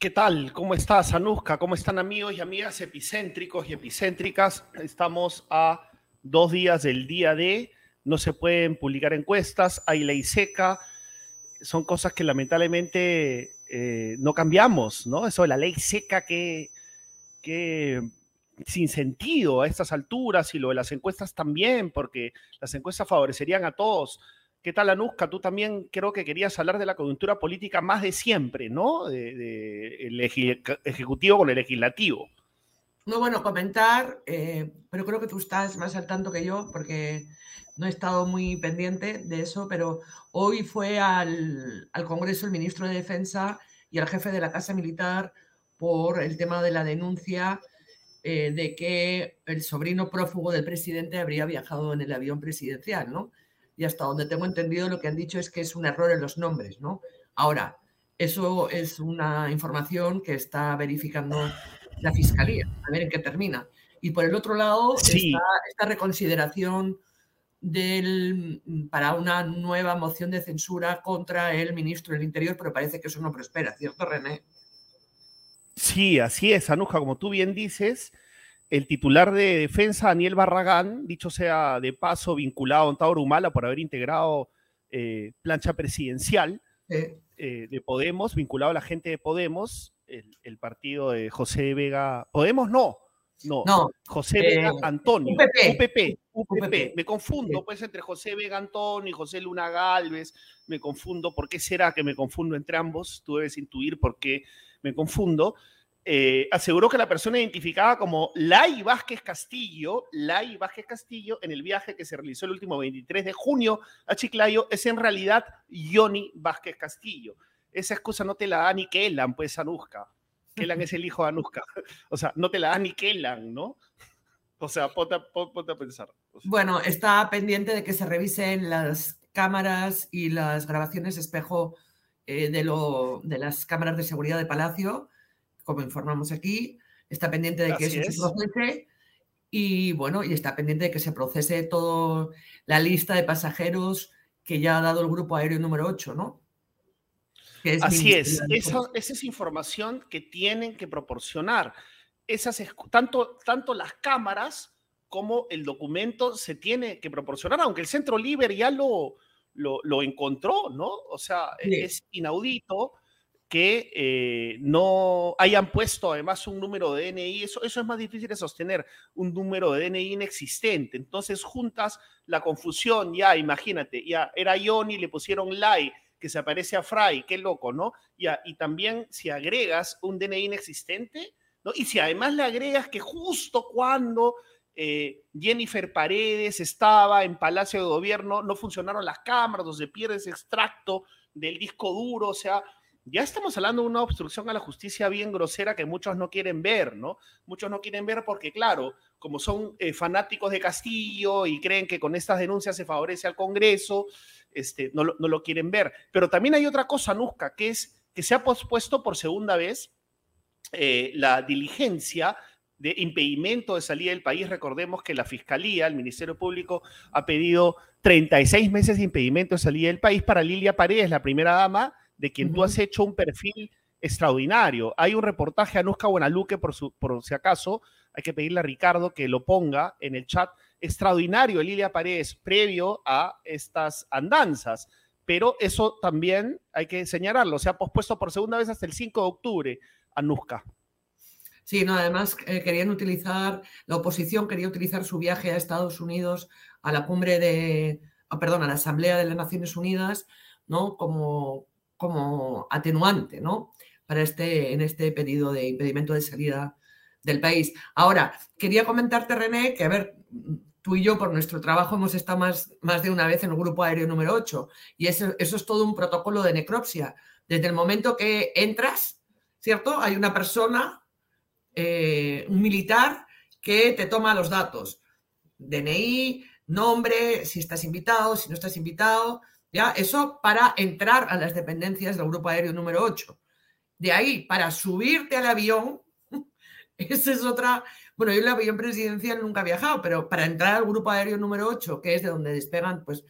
¿Qué tal? ¿Cómo estás, Anuska? ¿Cómo están amigos y amigas epicéntricos y epicéntricas? Estamos a dos días del día de, no se pueden publicar encuestas, hay ley seca, son cosas que lamentablemente eh, no cambiamos, ¿no? Eso de la ley seca que, que sin sentido a estas alturas y lo de las encuestas también, porque las encuestas favorecerían a todos. ¿Qué tal, Anuska? Tú también creo que querías hablar de la coyuntura política más de siempre, ¿no? De, el ejecutivo con el legislativo. No, bueno, comentar, eh, pero creo que tú estás más al tanto que yo, porque no he estado muy pendiente de eso, pero hoy fue al, al Congreso el ministro de Defensa y el jefe de la Casa Militar por el tema de la denuncia eh, de que el sobrino prófugo del presidente habría viajado en el avión presidencial, ¿no? y hasta donde tengo entendido lo que han dicho es que es un error en los nombres, ¿no? Ahora, eso es una información que está verificando la Fiscalía, a ver en qué termina. Y por el otro lado, está esta reconsideración del, para una nueva moción de censura contra el ministro del Interior, pero parece que eso no prospera, ¿cierto, René? Sí, así es, Anuja, como tú bien dices, el titular de defensa, Daniel Barragán, dicho sea de paso, vinculado a Ontauro Humala por haber integrado eh, plancha presidencial eh, de Podemos, vinculado a la gente de Podemos, el, partido de José Vega. ¿Podemos? No. No, José eh, Vega Antonio. UPP. UPP, Me confundo, pues, entre José Vega Antonio y José Luna Galvez. Me confundo. ¿Por qué será que me confundo entre ambos? Tú debes intuir por qué me confundo. Eh, aseguró que la persona identificada como Lai Vázquez Castillo, Lai Vázquez Castillo, en el viaje que se realizó el último 23 de junio a Chiclayo, es en realidad Johnny Vázquez Castillo. Esa excusa no te la da ni Kellan, pues, Anuska. Kellan es el hijo de Anuska. O sea, no te la da ni Kellan, ¿no? O sea, ponte, a pensar. Bueno, está pendiente de que se revisen las cámaras y las grabaciones espejo eh, de, lo, de las cámaras de seguridad de Palacio como informamos aquí, está pendiente de que eso se procese y bueno, y está pendiente de que se procese toda la lista de pasajeros que ya ha dado el grupo aéreo número 8, ¿no? Así es, esa, es información que tienen que proporcionar. Esas, tanto, tanto las cámaras como el documento se tiene que proporcionar, aunque el Centro Liber ya lo, lo, encontró, ¿no? O sea, es inaudito que eh, no hayan puesto además un número de DNI, eso, eso es más difícil de sostener, un número de DNI inexistente. Entonces juntas la confusión, ya imagínate, ya era Johnny, le pusieron Lai, que se aparece a Fry, qué loco, ¿no? Ya, y también si agregas un DNI inexistente, ¿no? Y si además le agregas que justo cuando eh, Jennifer Paredes estaba en Palacio de Gobierno, no funcionaron las cámaras, donde pierde ese extracto del disco duro, o sea, ya estamos hablando de una obstrucción a la justicia bien grosera que muchos no quieren ver, ¿no? Muchos no quieren ver porque, claro, como son eh, fanáticos de Castillo y creen que con estas denuncias se favorece al Congreso, este, no, lo, quieren ver. Pero también hay otra cosa, Nusca, que es que se ha pospuesto por segunda vez eh, la diligencia de impedimento de salida del país. Recordemos que la Fiscalía, el Ministerio Público, ha pedido 36 meses de impedimento de salida del país para Lilia Paredes, la primera dama de quien tú has hecho un perfil extraordinario. Hay un reportaje a Nusca Buenaluque, por, por si acaso, hay que pedirle a Ricardo que lo ponga en el chat, extraordinario Lilia Paredes, previo a estas andanzas. Pero eso también hay que señalarlo, se ha pospuesto por segunda vez hasta el 5 de octubre a Nusca. Sí, no, además eh, querían utilizar, la oposición quería utilizar su viaje a Estados Unidos a la cumbre de, ah, perdón, a la Asamblea de las Naciones Unidas, ¿no? Como, como atenuante, ¿no? Para este, en este pedido de impedimento de salida del país. Ahora, quería comentarte, René, que a ver, tú y yo por nuestro trabajo hemos estado más, más de una vez en el grupo aéreo número 8 y eso, eso es todo un protocolo de necropsia. Desde el momento que entras, ¿cierto? Hay una persona, eh, un militar, que te toma los datos. DNI, nombre, si estás invitado, si no estás invitado, ¿ya? Eso para entrar a las dependencias del grupo aéreo número 8. De ahí, para subirte al avión, esa es otra Bueno, yo el avión presidencial nunca he viajado, pero para entrar al grupo aéreo número 8, que es de donde despegan pues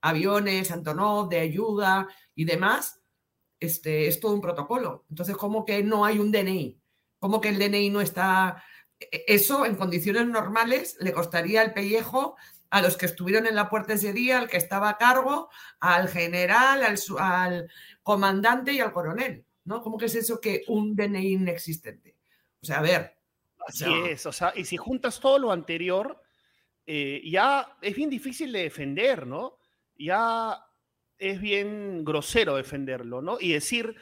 aviones, Antonov, de ayuda y demás, este, es todo un protocolo. Entonces, ¿cómo que no hay un DNI? ¿Cómo que el DNI no está... E-, eso en condiciones normales le costaría el pellejo a los que estuvieron en la puerta ese día, al que estaba a cargo, al general, al, al comandante y al coronel. ¿no? ¿Cómo que es eso que un DNI inexistente? O sea, a ver. Así es, o sea, y si juntas todo lo anterior, eh, ya es bien difícil de defender, ¿no? Ya es bien grosero defenderlo, ¿no? Y decir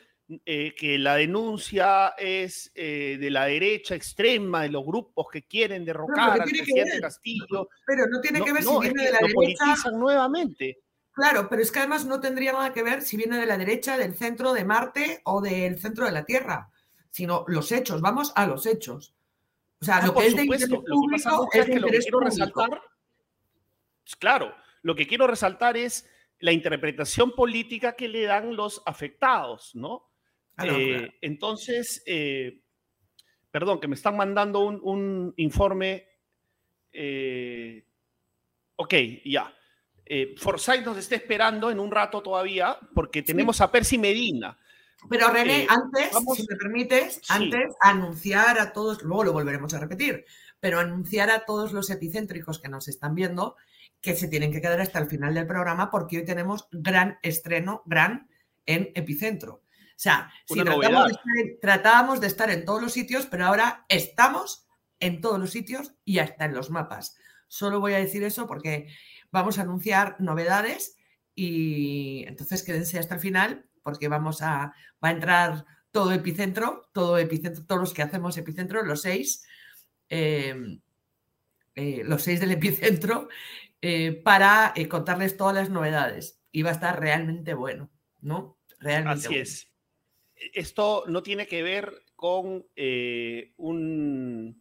eh, que la denuncia es eh, de la derecha extrema, de los grupos que quieren derrocar al presidente Castillo. Pero no tiene que ver si viene de la derecha. nuevamente. Claro, pero es que además no tendría nada que ver si viene de la derecha, del centro de Marte o del centro de la Tierra, sino los hechos, vamos a los hechos. O sea, ah, lo que es de interés público es, que lo que quiero resaltar, claro, lo que quiero resaltar es la interpretación política que le dan los afectados, ¿no? Ah, eh, entonces, eh, perdón, que me están mandando un, informe. Eh, ok, ya eh, Forsyth nos está esperando en un rato todavía porque tenemos a Percy Medina. Pero René, eh, antes, si me permites, antes anunciar a todos, luego lo volveremos a repetir, pero anunciar a todos los epicéntricos que nos están viendo que se tienen que quedar hasta el final del programa porque hoy tenemos gran estreno, gran en Epicentro. O sea, si tratábamos de estar en todos los sitios, pero ahora estamos en todos los sitios y hasta en los mapas. Solo voy a decir eso porque vamos a anunciar novedades y entonces quédense hasta el final porque vamos a, va a entrar todo epicentro, todo epicentro, todos los que hacemos epicentro, los seis, em, eh, los seis del epicentro, eh, para eh, contarles todas las novedades. Y va a estar realmente bueno, ¿no? Realmente Así es. Esto no tiene que ver con una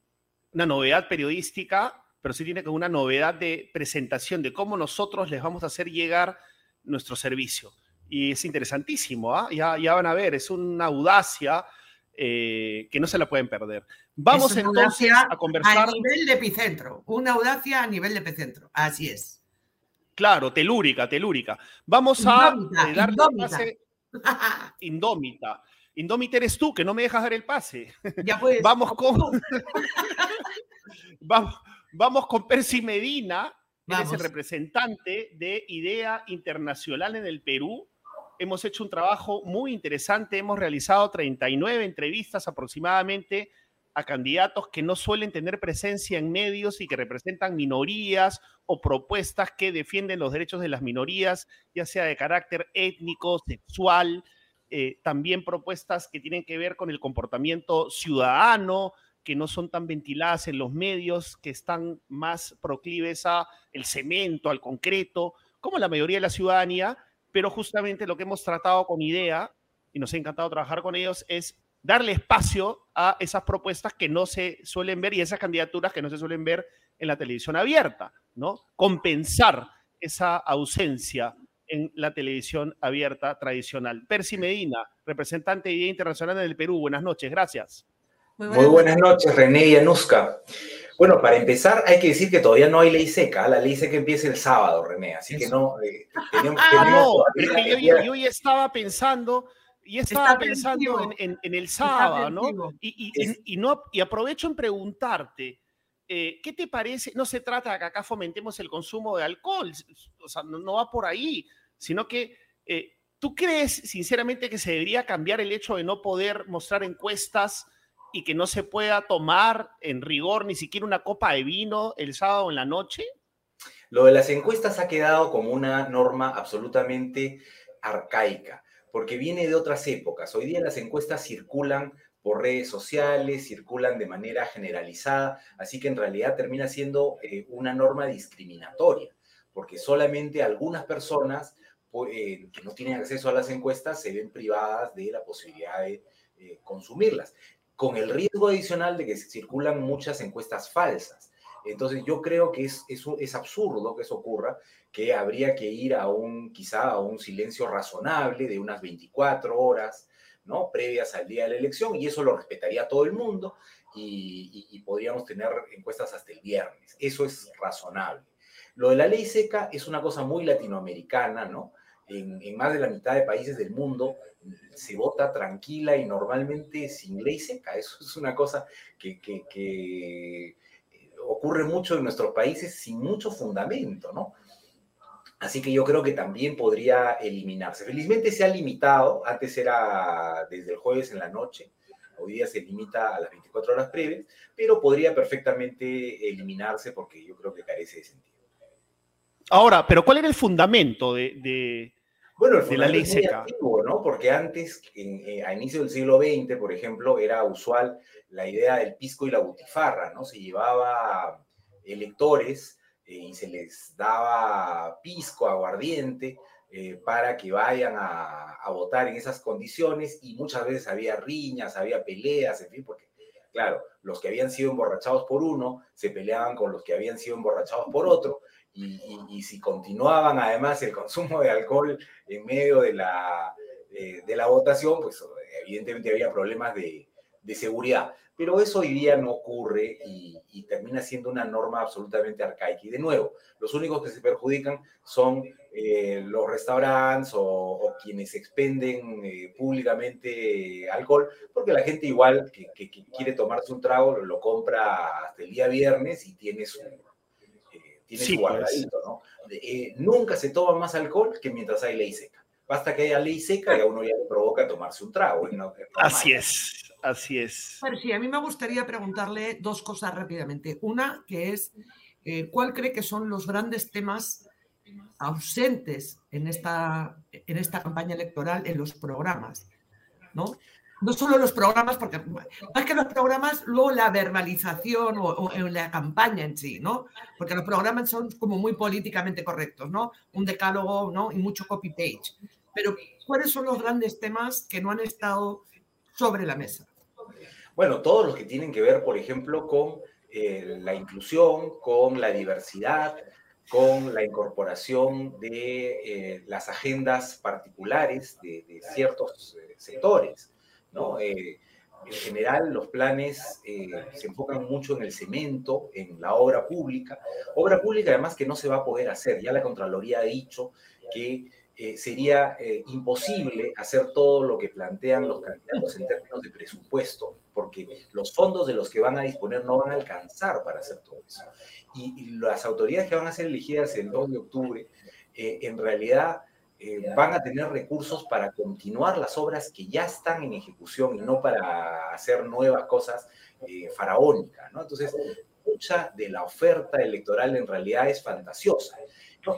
novedad periodística, pero sí tiene que una novedad de presentación de cómo nosotros les vamos a hacer llegar nuestro servicio. Y es interesantísimo, ¿ah? ya, ya van a ver, es una audacia eh, que no se la pueden perder. Vamos entonces a conversar. A nivel de epicentro, una audacia a nivel de epicentro, así es. Claro, telúrica, telúrica. Vamos a eh, pase. Indómita. Indómita eres tú, que no me dejas dar el pase. Ya pues. Vamos con. vamos, Vamos con Percy Medina, que es el representante de IDEA Internacional en el Perú. Hemos hecho un trabajo muy interesante, hemos realizado 39 entrevistas aproximadamente a candidatos que no suelen tener presencia en medios y que representan minorías o propuestas que defienden los derechos de las minorías, ya sea de carácter étnico, sexual, eh, también propuestas que tienen que ver con el comportamiento ciudadano, que no son tan ventiladas en los medios, que están más proclives a el cemento, al concreto, como la mayoría de la ciudadanía, pero justamente lo que hemos tratado con IDEA, y nos ha encantado trabajar con ellos, es darle espacio a esas propuestas que no se suelen ver y esas candidaturas que no se suelen ver en la televisión abierta, ¿no? Compensar esa ausencia en la televisión abierta tradicional. Percy Medina, representante de IDEA Internacional en el Perú, buenas noches, gracias. Muy buenas, noches, René y Anuska. Bueno, para empezar, hay que decir que todavía no hay ley seca. La ley seca empieza el sábado, René, así que no. Eh, ah, no, yo, ya estaba pensando. Y estaba pensando en, el sábado, ¿no? Y, no, y aprovecho en preguntarte, eh, ¿qué te parece? No se trata de que acá fomentemos el consumo de alcohol, o sea, no, va por ahí, sino que eh, tú crees sinceramente que se debería cambiar el hecho de no poder mostrar encuestas y que no se pueda tomar en rigor ni siquiera una copa de vino el sábado en la noche? Lo de las encuestas ha quedado como una norma absolutamente arcaica, porque viene de otras épocas. Hoy día las encuestas circulan por redes sociales, circulan de manera generalizada, así que en realidad termina siendo eh, una norma discriminatoria, porque solamente algunas personas eh, que no tienen acceso a las encuestas se ven privadas de la posibilidad de eh, consumirlas con el riesgo adicional de que circulan muchas encuestas falsas. Entonces yo creo que es absurdo que eso ocurra, que habría que ir a un, quizá a un silencio razonable de unas 24 horas, ¿no? Previas al día de la elección, y eso lo respetaría todo el mundo, y, podríamos tener encuestas hasta el viernes. Eso es razonable. Lo de la ley seca es una cosa muy latinoamericana, ¿no? En, más de la mitad de países del mundo se vota tranquila y normalmente sin ley seca. Eso es una cosa que, que ocurre mucho en nuestros países sin mucho fundamento, ¿no? Así que yo creo que también podría eliminarse. Felizmente se ha limitado, antes era desde el jueves en la noche, hoy día se limita a las 24 horas previas, pero podría perfectamente eliminarse porque yo creo que carece de sentido. Ahora, pero ¿cuál era el fundamento de, bueno, el la ley seca? Antiguo, ¿no? Porque antes, eh, a inicio del siglo XX, por ejemplo, era usual la idea del pisco y la butifarra, ¿no? Se llevaba electores eh, y se les daba pisco, aguardiente, eh, para que vayan a, votar en esas condiciones y muchas veces había riñas, había peleas, en fin, porque, claro, los que habían sido emborrachados por uno se peleaban con los que habían sido emborrachados por otro y, si continuaban además el consumo de alcohol en medio de la, eh, de la votación, pues evidentemente había problemas de, de seguridad. Pero eso hoy día no ocurre y, termina siendo una norma absolutamente arcaica. Y de nuevo, los únicos que se perjudican son eh, los restaurantes o, quienes expenden eh, públicamente alcohol, porque la gente igual que, quiere tomarse un trago lo, compra hasta el día viernes y tiene su, eh, tiene su pues. guardadito, ¿no? nunca se toma más alcohol que mientras hay ley seca. Basta que haya ley seca y a uno ya le provoca tomarse un trago. Así es. Así es. Pero sí, a mí me gustaría preguntarle dos cosas rápidamente. Una, que es, eh, ¿cuál cree que son los grandes temas ausentes en esta, en esta campaña electoral en los programas? ¿No? No solo los programas, porque más que los programas, luego la verbalización o, en la campaña en sí, ¿no? Porque los programas son como muy políticamente correctos, ¿no? Un decálogo, ¿no? Y mucho copy-page. Pero, ¿cuáles son los grandes temas que no han estado sobre la mesa? Bueno, todos los que tienen que ver, por ejemplo, con eh, la inclusión, con la diversidad, con la incorporación de eh, las agendas particulares de, ciertos eh, sectores. ¿no? en general, los planes se enfocan mucho en el cemento, en la obra pública. Obra pública, además, que no se va a poder hacer. Ya la Contraloría ha dicho que eh, sería eh, imposible hacer todo lo que plantean los candidatos en términos de presupuesto, porque los fondos de los que van a disponer no van a alcanzar para hacer todo eso. Y, las autoridades que van a ser elegidas el 2 de octubre, eh, en realidad van a tener recursos para continuar las obras que ya están en ejecución y no para hacer nuevas cosas faraónicas. ¿no? Entonces, mucha de la oferta electoral en realidad es fantasiosa.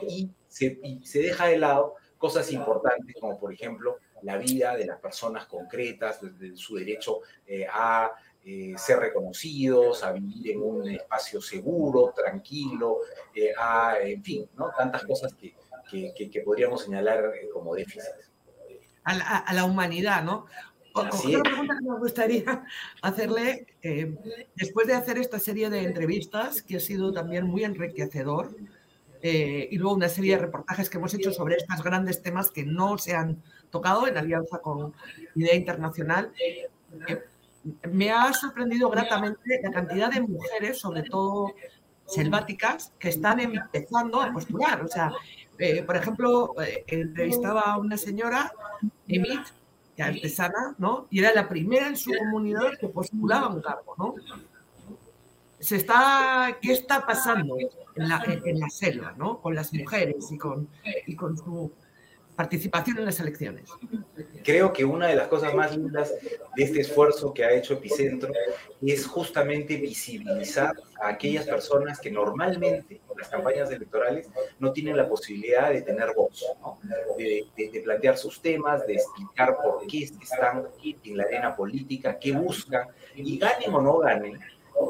Y, se, y se deja de lado cosas importantes como por ejemplo la vida de las personas concretas, su derecho eh, a eh, ser reconocidos, a vivir en un espacio seguro, tranquilo, eh, a, en fin, ¿no? tantas cosas que, que, podríamos señalar como déficits. A la, humanidad, ¿no? Otra pregunta que me gustaría hacerle, después de hacer esta serie de entrevistas, que ha sido también muy enriquecedor, eh, y luego una serie de reportajes que hemos hecho sobre estos grandes temas que no se han tocado en alianza con Idea Internacional. Eh, me ha sorprendido gratamente la cantidad de mujeres, sobre todo selváticas, que están empezando a postular. O sea, eh, por ejemplo, entrevistaba a una señora, Emit, que artesana, ¿no? Y era la primera en su comunidad que postulaba un cargo, ¿no? Se está, ¿Qué está pasando? en la, en la selva, ¿no? Con las mujeres y con, y con su participación en las elecciones. Creo que una de las cosas más lindas de este esfuerzo que ha hecho Epicentro es justamente visibilizar a aquellas personas que normalmente en las campañas electorales no tienen la posibilidad de tener voz, ¿no? de, de, plantear sus temas, de explicar por qué están en la arena política, qué buscan, y ganen o no ganen,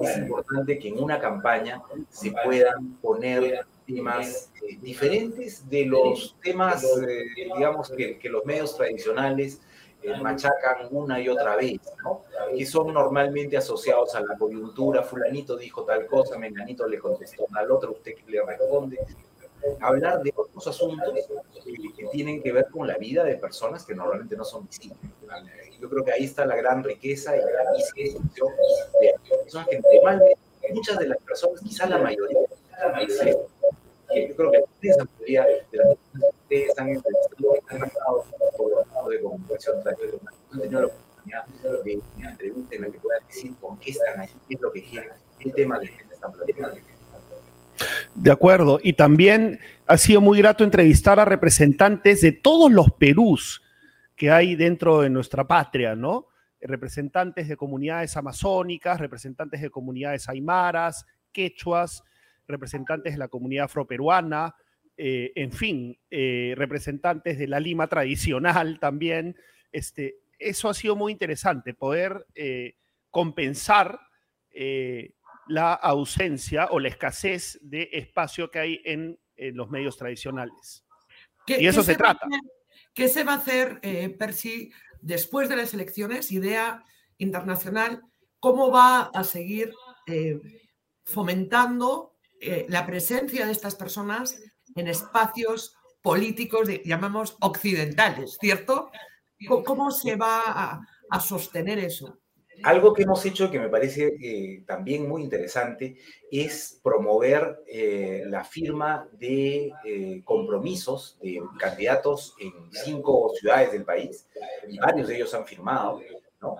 es importante que en una campaña se puedan poner temas eh, diferentes de los temas, eh, digamos, que, los medios tradicionales eh, machacan una y otra vez, ¿no? que son normalmente asociados a la coyuntura, fulanito dijo tal cosa, menganito le contestó al otro, usted le responde. Hablar de otros asuntos que, tienen que ver con la vida de personas que normalmente no son visibles. Yo creo que ahí está la gran riqueza y la gran de personas que muchas de las personas, quizás la mayoría, yo creo que la mayoría de las personas que están entrevistando están marcados por de comunicación. Han tenido la oportunidad de una entrevista en la que puedan decir por qué están ahí, qué es lo que quieren, qué tema gente están planteando. De acuerdo. Y también ha sido muy grato entrevistar a representantes de todos los Perús que hay dentro de nuestra patria, ¿no? Representantes de comunidades amazónicas, representantes de comunidades aymaras, quechuas, representantes de la comunidad afroperuana, eh, en fin, eh, representantes de la Lima tradicional también. Este, eso ha sido muy interesante, poder eh, compensar la ausencia o la escasez de espacio que hay en, los medios tradicionales. Y eso se, trata. ¿Qué se va a hacer, eh, Percy, después de las elecciones? Idea internacional, ¿cómo va a seguir eh, fomentando eh, la presencia de estas personas en espacios políticos, llamamos occidentales, ¿cierto? ¿Cómo, se va a sostener eso? Algo que hemos hecho que me parece eh, también muy interesante es promover eh, la firma de eh, compromisos de candidatos en cinco ciudades del país, y varios de ellos han firmado, ¿no?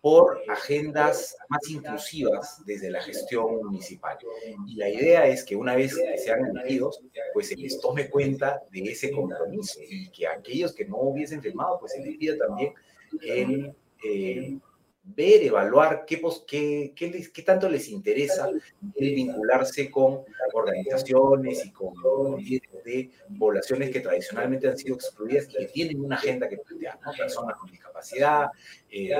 por agendas más inclusivas desde la gestión municipal. Y la idea es que una vez que sean elegidos, pues se les tome cuenta de ese compromiso y que aquellos que no hubiesen firmado, pues se les pida también el ver, evaluar qué, qué, qué, qué, tanto les interesa el vincularse con organizaciones y con de poblaciones que tradicionalmente han sido excluidas y que tienen una agenda que plantear, ¿no? personas con discapacidad, eh,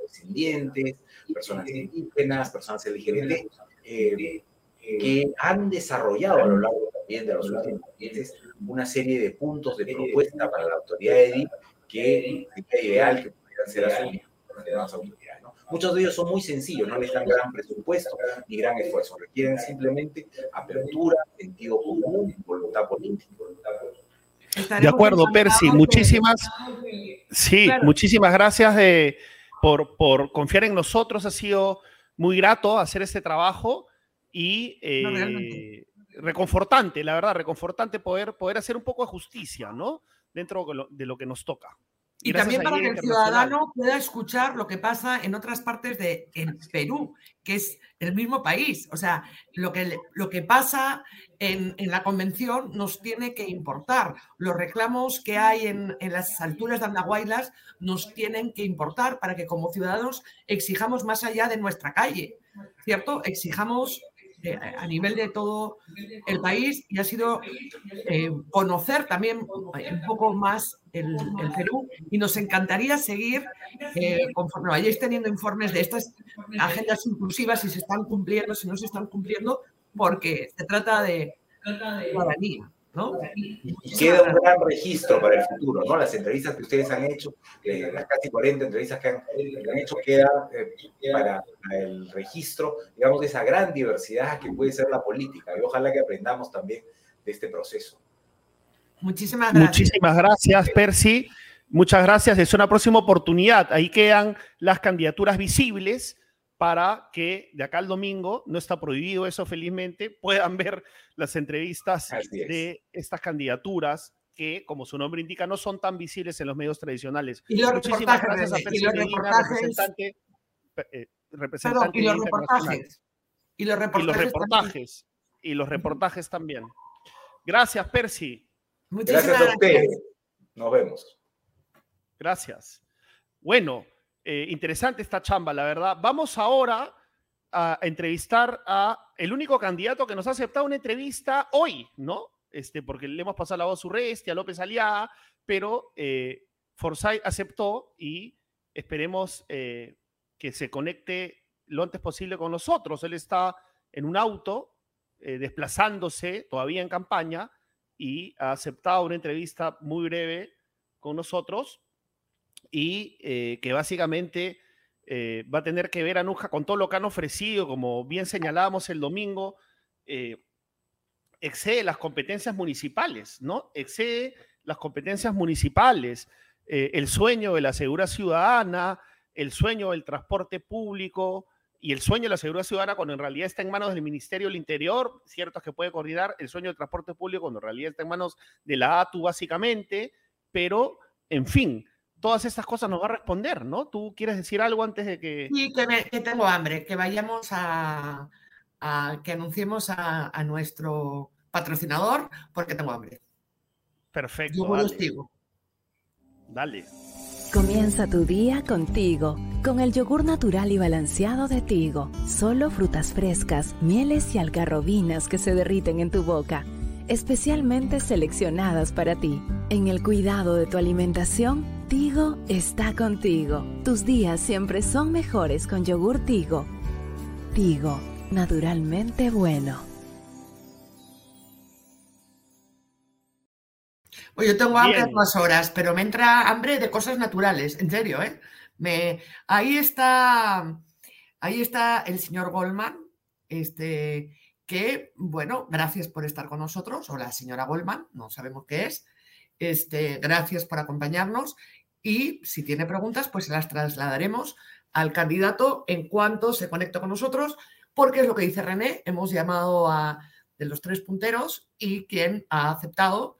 descendientes, personas indígenas, personas LGBT, eh, que han desarrollado a lo largo también de los últimos meses una serie de puntos de propuesta para la autoridad de que sería ideal que pudieran ser asumidos. Muchos de ellos son muy sencillos, no necesitan gran presupuesto ni gran esfuerzo, requieren simplemente apertura, sentido común y voluntad política. De acuerdo, Percy, muchísimas, sí, muchísimas gracias de, por, por, confiar en nosotros. Ha sido muy grato hacer este trabajo y eh, reconfortante, la verdad, reconfortante poder, poder hacer un poco de justicia, ¿no? Dentro de lo que nos toca. Y también para que el ciudadano pueda escuchar lo que pasa en otras partes de Perú, que es el mismo país. O sea, lo que, lo que pasa en, la convención nos tiene que importar. Los reclamos que hay en, en las alturas de Andahuaylas nos tienen que importar para que como ciudadanos exijamos más allá de nuestra calle, ¿cierto? Exijamos a nivel de todo el país y ha sido eh, conocer también un poco más el, Perú y nos encantaría seguir eh, conforme vayáis teniendo informes de estas agendas inclusivas si se están cumpliendo, si no se están cumpliendo, porque se trata de ciudadanía. Y, queda un gran registro para el futuro, ¿no? Las entrevistas que ustedes han hecho, eh, las casi 40 entrevistas que han, hecho, queda eh, para, el registro, digamos, de esa gran diversidad que puede ser la política. Y ojalá que aprendamos también de este proceso. Muchísimas gracias. Muchísimas gracias, Percy. Muchas gracias. Es una próxima oportunidad. Ahí quedan las candidaturas visibles para que de acá al domingo, no está prohibido eso felizmente, puedan ver las entrevistas de estas candidaturas que, como su nombre indica, no son tan visibles en los medios tradicionales. Y los Muchísimas gracias a y los reportajes, eh, representante, y, los reportajes, y los reportajes. Y los reportajes. Y los reportajes también. Gracias, Percy. Muchísimas gracias a ustedes. Nos vemos. Gracias. Bueno, eh, interesante esta chamba, la verdad. Vamos ahora a entrevistar a el único candidato que nos ha aceptado una entrevista hoy, ¿no? Este, porque le hemos pasado la voz a Urresti, a López Aliaga, pero eh, Forsyth aceptó y esperemos eh, que se conecte lo antes posible con nosotros. Él está en un auto, eh, desplazándose todavía en campaña y ha aceptado una entrevista muy breve con nosotros y eh, que básicamente eh, va a tener que ver a Nuja con todo lo que han ofrecido, como bien señalábamos el domingo. Eh, excede las competencias municipales, ¿no? Excede las competencias municipales, el sueño de la seguridad ciudadana, el sueño del transporte público y el sueño de la seguridad ciudadana cuando en realidad está en manos del Ministerio del Interior, cierto es que puede coordinar el sueño del transporte público cuando en realidad está en manos de la ATU básicamente, pero en fin, todas estas cosas nos va a responder, ¿no? ¿Tú quieres decir algo antes de que... Sí, que, tengo hambre, que vayamos a, que anunciemos a, nuestro patrocinador porque tengo hambre. Perfecto. Yo dale. Dale. Comienza tu día contigo, con el yogur natural y balanceado de Tigo. Solo frutas frescas, mieles y algarrobinas que se derriten en tu boca, especialmente seleccionadas para ti. En el cuidado de tu alimentación, Tigo está contigo. Tus días siempre son mejores con yogur Tigo. Tigo, naturalmente bueno. Oye, yo tengo hambre más horas, pero me entra hambre de cosas naturales, en serio, ¿eh? Me, ahí está, ahí está el señor Goldman, este, que, bueno, gracias por estar con nosotros, o la señora Goldman, no sabemos qué es, este, gracias por acompañarnos. Y si tiene preguntas, pues las trasladaremos al candidato en cuanto se conecte con nosotros, porque es lo que dice René, hemos llamado a los tres punteros y quien ha aceptado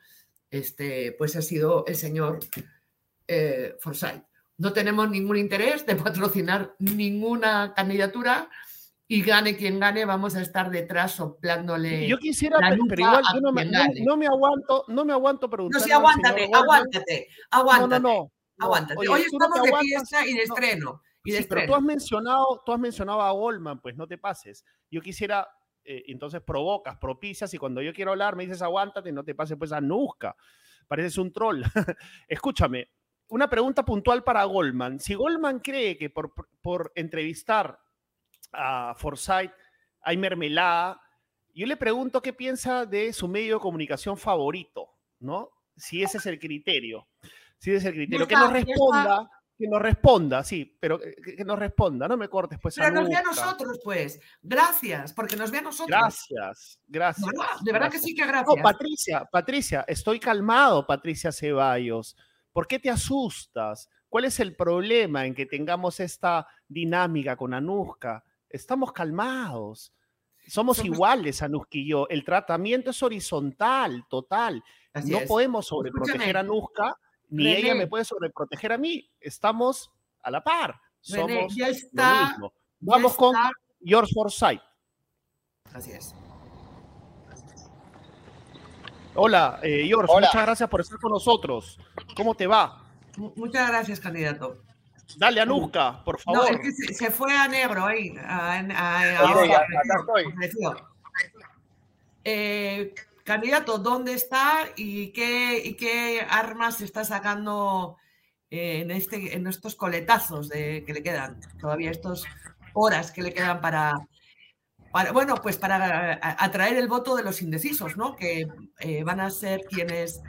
este, pues ha sido el señor eh, Forsyth. No tenemos ningún interés de patrocinar ninguna candidatura y gane quien gane, vamos a estar detrás soplándole. Yo quisiera, pero igual yo no me, aguanto, no me aguanto preguntar. No, sí, aguántate, aguántate, aguántate. No, no, no. Aguántate. Hoy estamos de fiesta y de estreno. Y de pero tú has mencionado, tú has mencionado a Goldman, pues no te pases. Yo quisiera eh, entonces provocas, propicias y cuando yo quiero hablar me dices aguántate, no te pases pues a Nusca. Pareces un troll. Escúchame, una pregunta puntual para Goldman. Si Goldman cree que por, por entrevistar a Forsyth hay mermelada, yo le pregunto qué piensa de su medio de comunicación favorito, ¿no? Si ese es el criterio. Si ese es el criterio. Que nos responda que nos responda, sí, pero que, nos responda, no me cortes pues. Pero nos ve a nosotros, pues. Gracias, porque nos ve a nosotros. Gracias, gracias. De verdad, que sí que gracias. No, Patricia, Patricia, estoy calmado, Patricia Ceballos. ¿Por qué te asustas? ¿Cuál es el problema en que tengamos esta dinámica con Anuska? Estamos calmados. Somos, iguales, Anuska y yo. El tratamiento es horizontal, total. no podemos sobreproteger a Anuska ni ella me puede sobreproteger a mí. Estamos a la par. Somos ya está, lo mismo. Vamos con George Forsyth. Así es. Hola, eh, George, muchas gracias por estar con nosotros. ¿Cómo te va? muchas gracias, candidato. Dale a Nuzca, por favor. No, es que se, fue a negro ahí. A, eh, Candidato, ¿dónde está y qué, qué armas está sacando eh, en, este, en estos coletazos de, que le quedan? Todavía estas horas que le quedan para, bueno, pues para atraer el voto de los indecisos, ¿no? Que eh, van a ser quienes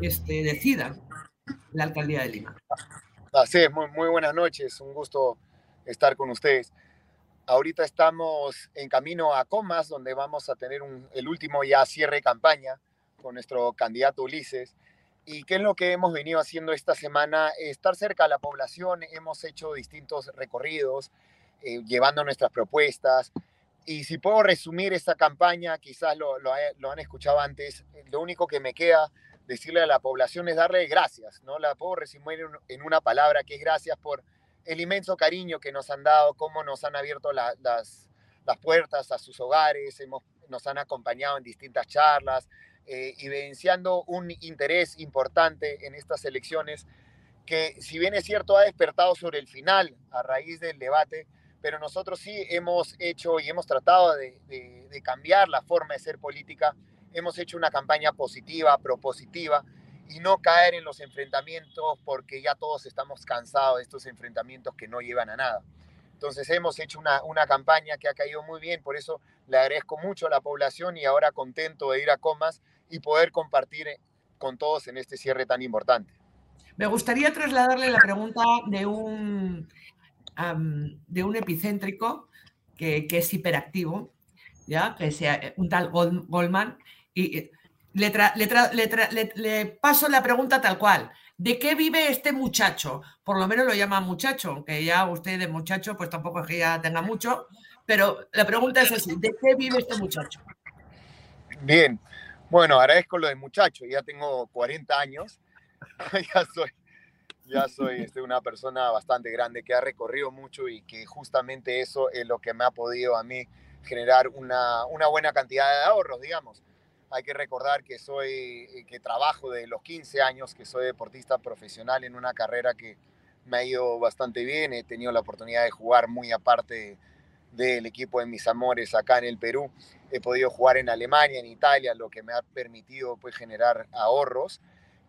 este, decidan la alcaldía de Lima. Así es, muy, muy buenas noches, un gusto estar con ustedes. Ahorita estamos en camino a Comas, donde vamos a tener el último ya cierre de campaña con nuestro candidato Ulises. ¿Y qué es lo que hemos venido haciendo esta semana? Estar cerca a la población, hemos hecho distintos recorridos, eh, llevando nuestras propuestas. Y si puedo resumir esta campaña, quizás lo, lo, han escuchado antes, lo único que me queda decirle a la población es darle gracias, ¿no? La puedo resumir en una palabra que es gracias por el inmenso cariño que nos han dado, cómo nos han abierto las, las, puertas a sus hogares, hemos, nos han acompañado en distintas charlas, eh, evidenciando un interés importante en estas elecciones que, si bien es cierto, ha despertado sobre el final a raíz del debate, pero nosotros sí hemos hecho y hemos tratado de, de cambiar la forma de ser política, hemos hecho una campaña positiva, propositiva, y no caer en los enfrentamientos porque ya todos estamos cansados de estos enfrentamientos que no llevan a nada. Entonces hemos hecho una, una campaña que ha caído muy bien, por eso le agradezco mucho a la población y ahora contento de ir a Comas y poder compartir eh, con todos en este cierre tan importante. Me gustaría trasladarle la pregunta de un, de un epicéntrico que, que, es hiperactivo, ¿ya? que sea un tal Goldman, Y le, le, paso la pregunta tal cual. ¿De qué vive este muchacho? Por lo menos lo llama muchacho, aunque ya usted de muchacho, pues tampoco es que ya tenga mucho, pero la pregunta es así, ¿de qué vive este muchacho? Bien, bueno, agradezco lo de muchacho, ya tengo 40 años, ya soy, ya soy este, una persona bastante grande que ha recorrido mucho y que justamente eso es lo que me ha podido a mí generar una, una buena cantidad de ahorros, digamos. Hay que recordar que soy, que trabajo de los 15 años, que soy deportista profesional en una carrera que me ha ido bastante bien. He tenido la oportunidad de jugar muy aparte del equipo de mis amores acá en el Perú. He podido jugar en Alemania, en Italia, lo que me ha permitido pues, generar ahorros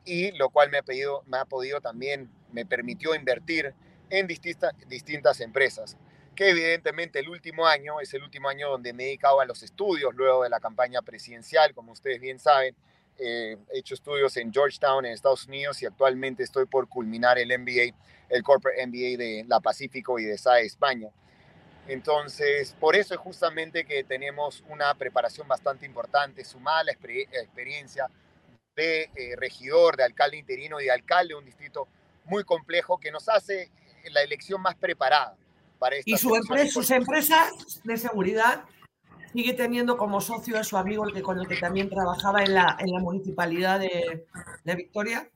y lo cual me ha, pedido, me ha podido también, me permitió invertir en distintas, distintas empresas, que evidentemente el último año es el último año donde me he dedicado a los estudios luego de la campaña presidencial, como ustedes bien saben. he hecho estudios en Georgetown, en Estados Unidos, y actualmente estoy por culminar el MBA, el Corporate MBA de la Pacífico y de SAE España. Entonces, por eso es justamente que tenemos una preparación bastante importante, sumada a la experiencia de eh, regidor, de alcalde interino y de alcalde de un distrito muy complejo que nos hace la elección más preparada para esta Y su empresa, sus empresas de seguridad sigue teniendo como socio a su amigo el que, con el que también trabajaba en la, en la municipalidad de, de Victoria.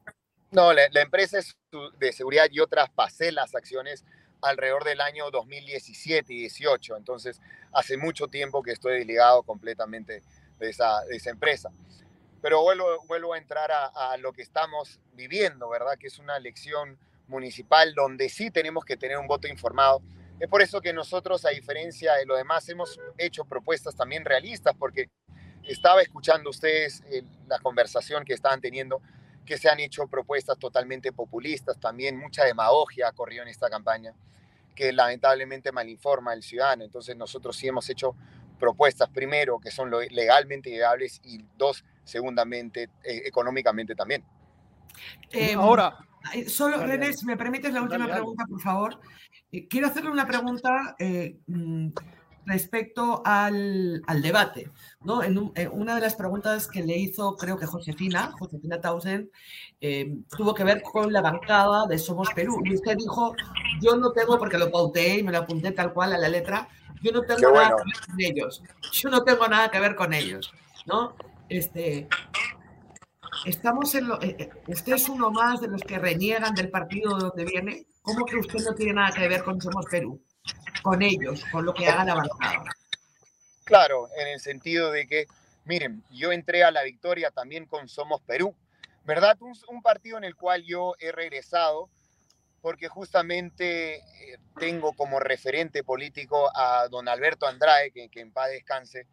No, la, la, empresa es de seguridad. Yo traspasé las acciones alrededor del año 2017 y 18. Entonces, hace mucho tiempo que estoy desligado completamente de esa, de esa empresa. Pero vuelvo, vuelvo a entrar a, lo que estamos viviendo, ¿verdad? Que es una elección municipal donde sí tenemos que tener un voto informado. Es por eso que nosotros, a diferencia de lo demás, hemos hecho propuestas también realistas, porque estaba escuchando ustedes eh, la conversación que estaban teniendo, que se han hecho propuestas totalmente populistas, también mucha demagogia corrió en esta campaña, que lamentablemente malinforma al ciudadano. Entonces nosotros sí hemos hecho propuestas, primero, que son legalmente viables y dos, segundamente, eh, económicamente también. Em, Ahora. Solo, René, si me permites la última pregunta, por favor. Eh, quiero hacerle una pregunta eh, mm, respecto al, debate. ¿no? En, una de las preguntas que le hizo, creo que Josefina, Josefina Tausen, tuvo que ver con la bancada de Somos Perú. Y usted dijo, yo no tengo, porque lo pauteé y me lo apunté tal cual a la letra, yo no tengo nada que ver con ellos. Yo no tengo nada que ver con ellos, ¿no? Este, estamos en lo, eh, eh, usted es uno más de los que reniegan del partido de donde viene. ¿Cómo que usted no tiene nada que ver con Somos Perú? Con ellos, con lo que hagan avanzado. Claro, en el sentido de que, miren, yo entré a la victoria también con Somos Perú, ¿verdad? un partido en el cual yo he regresado porque justamente eh, tengo como referente político a don Alberto Andrade, que, en paz descanse,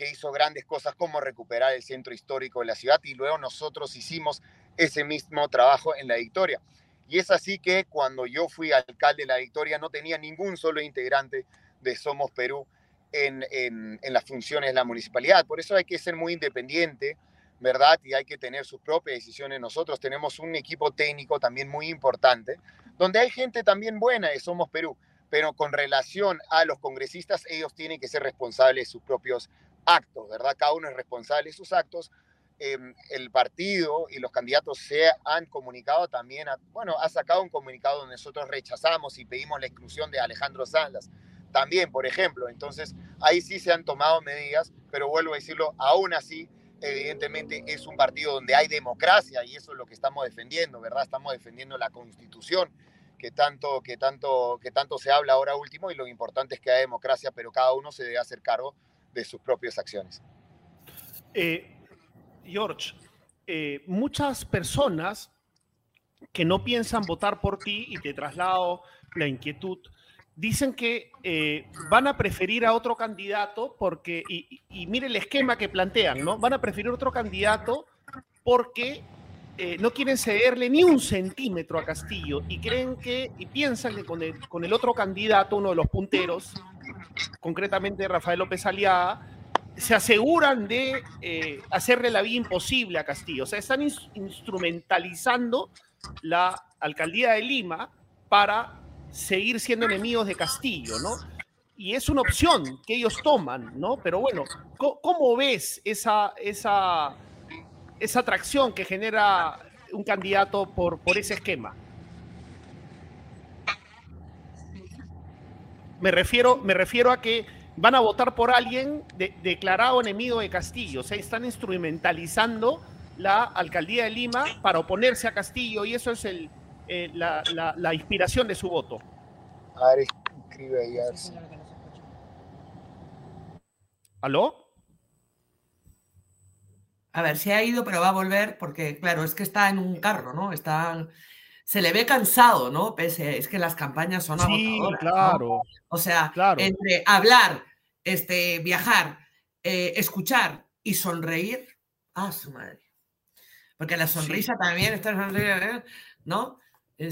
que hizo grandes cosas como recuperar el centro histórico de la ciudad y luego nosotros hicimos ese mismo trabajo en La Victoria. Y es así que cuando yo fui alcalde de La Victoria no tenía ningún solo integrante de Somos Perú en, en, en las funciones de la municipalidad. Por eso hay que ser muy independiente, ¿verdad? Y hay que tener sus propias decisiones. Nosotros tenemos un equipo técnico también muy importante donde hay gente también buena de Somos Perú, pero con relación a los congresistas, ellos tienen que ser responsables de sus propios actos, ¿verdad? Cada uno es responsable de sus actos. Em, el partido y los candidatos se han comunicado también, bueno, ha sacado un comunicado donde nosotros rechazamos y pedimos la exclusión de Alejandro Salas. También, por ejemplo, entonces ahí sí se han tomado medidas, pero vuelvo a decirlo, aún así, evidentemente es un partido donde hay democracia y eso es lo que estamos defendiendo, ¿verdad? Estamos defendiendo la constitución que tanto, que, tanto, que tanto se habla ahora último y lo importante es que haya democracia, pero cada uno se debe hacer cargo de sus propias acciones. Eh, George, eh, muchas personas que no piensan votar por ti, y te traslado la inquietud, dicen que eh, van a preferir a otro candidato porque, y, mire el esquema que plantean, ¿no? Van a preferir otro candidato porque no quieren cederle ni un centímetro a Castillo y creen que, y piensan que con el, con el otro candidato, uno de los punteros, concretamente Rafael López Aliaga, se aseguran de eh, hacerle la vida imposible a Castillo. O sea, están instrumentalizando la alcaldía de Lima para seguir siendo enemigos de Castillo, ¿no? y es una opción que ellos toman, ¿no? Pero bueno, ¿cómo, ves esa, esa, esa atracción que genera un candidato por, por ese esquema? Me refiero, me refiero a que van a votar por alguien declarado enemigo de Castillo, o sea, están instrumentalizando la alcaldía de Lima para oponerse a Castillo y eso es el, eh, la, la, inspiración de su voto. A ver, escribe ahí, a ver ¿Aló? A ver, se ha ido, pero va a volver porque, claro, es que está en un carro, ¿no? Está, se le ve cansado, ¿no? Pese, es que las campañas son sí, claro. O sea, entre hablar, este, viajar, eh, escuchar y sonreír, ¡ah, su madre! Porque la sonrisa también está ¿eh? ¿no?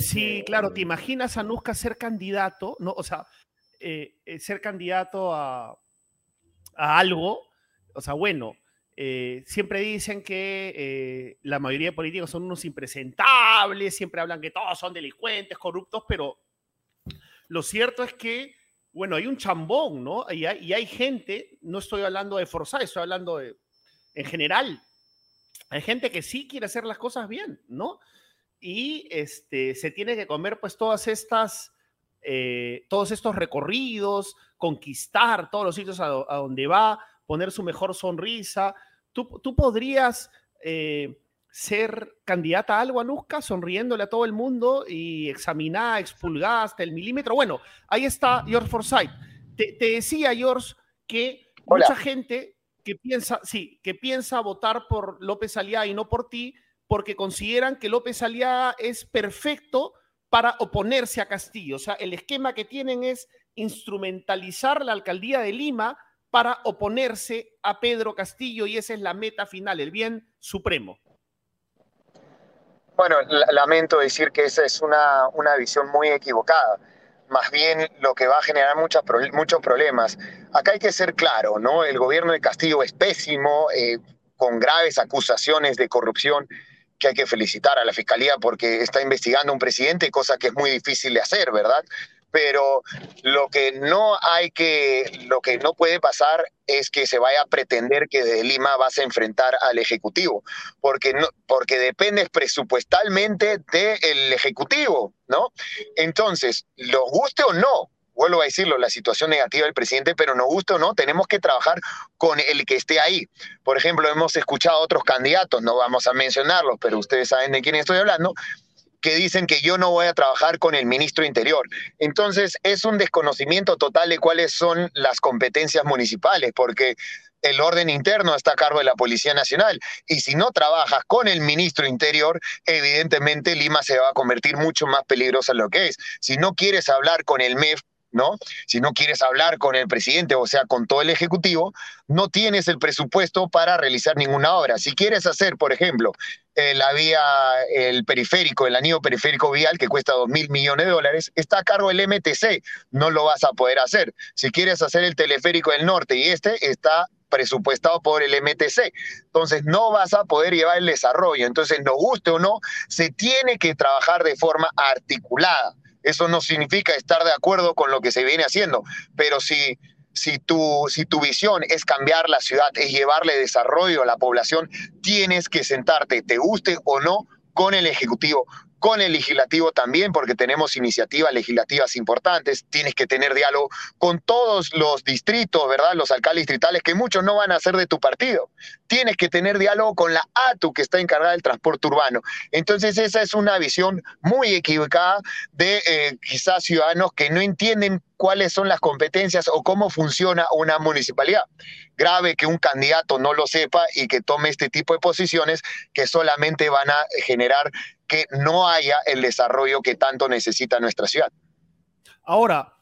Sí, claro, ¿te imaginas a Nusca ser candidato? ¿no? O sea, eh, ser candidato a, a algo, o sea, bueno, eh, siempre dicen que eh, la mayoría de políticos son unos impresentables, siempre hablan que todos son delincuentes, corruptos, pero lo cierto es que, bueno, hay un chambón, ¿no? Y hay, gente, no estoy hablando de Forza, estoy hablando de, en general, hay gente que sí quiere hacer las cosas bien, ¿no? Y este, se tiene que comer pues todas estas eh, todos estos recorridos, conquistar todos los sitios a, donde va, poner su mejor sonrisa. ¿Tú, tú podrías eh, ser candidata a algo, Anuska, sonriéndole a todo el mundo y examinar, expulgar hasta el milímetro? Bueno, ahí está George Forsyth. Te, decía, George, que mucha gente que piensa, sí, que piensa votar por López Aliaga y no por ti, porque consideran que López Aliaga es perfecto para oponerse a Castillo. O sea, el esquema que tienen es instrumentalizar la alcaldía de Lima para oponerse a Pedro Castillo y esa es la meta final, el bien supremo. Bueno, lamento decir que esa es una, una visión muy equivocada. Más bien lo que va a generar muchos muchos problemas. Acá hay que ser claro, ¿no? El gobierno de Castillo es pésimo, eh, con graves acusaciones de corrupción que hay que felicitar a la Fiscalía porque está investigando a un presidente, cosa que es muy difícil de hacer, ¿verdad? Pero lo que no hay que, lo que no puede pasar es que se vaya a pretender que de Lima vas a enfrentar al Ejecutivo, porque, no, porque dependes presupuestalmente del Ejecutivo, ¿no? Entonces, lo guste o no, vuelvo a decirlo, la situación negativa del presidente, pero no gusta o no, tenemos que trabajar con el que esté ahí. Por ejemplo, hemos escuchado a otros candidatos, no vamos a mencionarlos, pero ustedes saben de quién estoy hablando, que dicen que yo no voy a trabajar con el ministro Interior. Entonces, es un desconocimiento total de cuáles son las competencias municipales, porque el orden interno está a cargo de la Policía Nacional. Y si no trabajas con el ministro Interior, evidentemente Lima se va a convertir mucho más peligrosa en lo que es. Si no quieres hablar con el MEF, ¿no? Si no quieres hablar con el presidente, o sea, con todo el Ejecutivo, no tienes el presupuesto para realizar ninguna obra. Si quieres hacer, por ejemplo, eh, la vía, el periférico, el anillo periférico vial, que cuesta 2 mil millones de dólares, está a cargo del MTC, no lo vas a poder hacer. Si quieres hacer el teleférico del norte y este, está presupuestado por el MTC. Entonces no vas a poder llevar el desarrollo. Entonces, nos guste o no, se tiene que trabajar de forma articulada. Eso no significa estar de acuerdo con lo que se viene haciendo, pero si, si, tu, si tu visión es cambiar la ciudad, es llevarle desarrollo a la población, tienes que sentarte, te guste o no, con el Ejecutivo, con el legislativo también, porque tenemos iniciativas legislativas importantes, tienes que tener diálogo con todos los distritos, ¿verdad? Los alcaldes distritales, que muchos no van a ser de tu partido. Tienes que tener diálogo con la ATU, que está encargada del transporte urbano. Entonces, esa es una visión muy equivocada de eh, quizás ciudadanos que no entienden cuáles son las competencias o cómo funciona una municipalidad. Grave que un candidato no lo sepa y que tome este tipo de posiciones que solamente van a generar que no haya el desarrollo que tanto necesita nuestra ciudad. Ahora,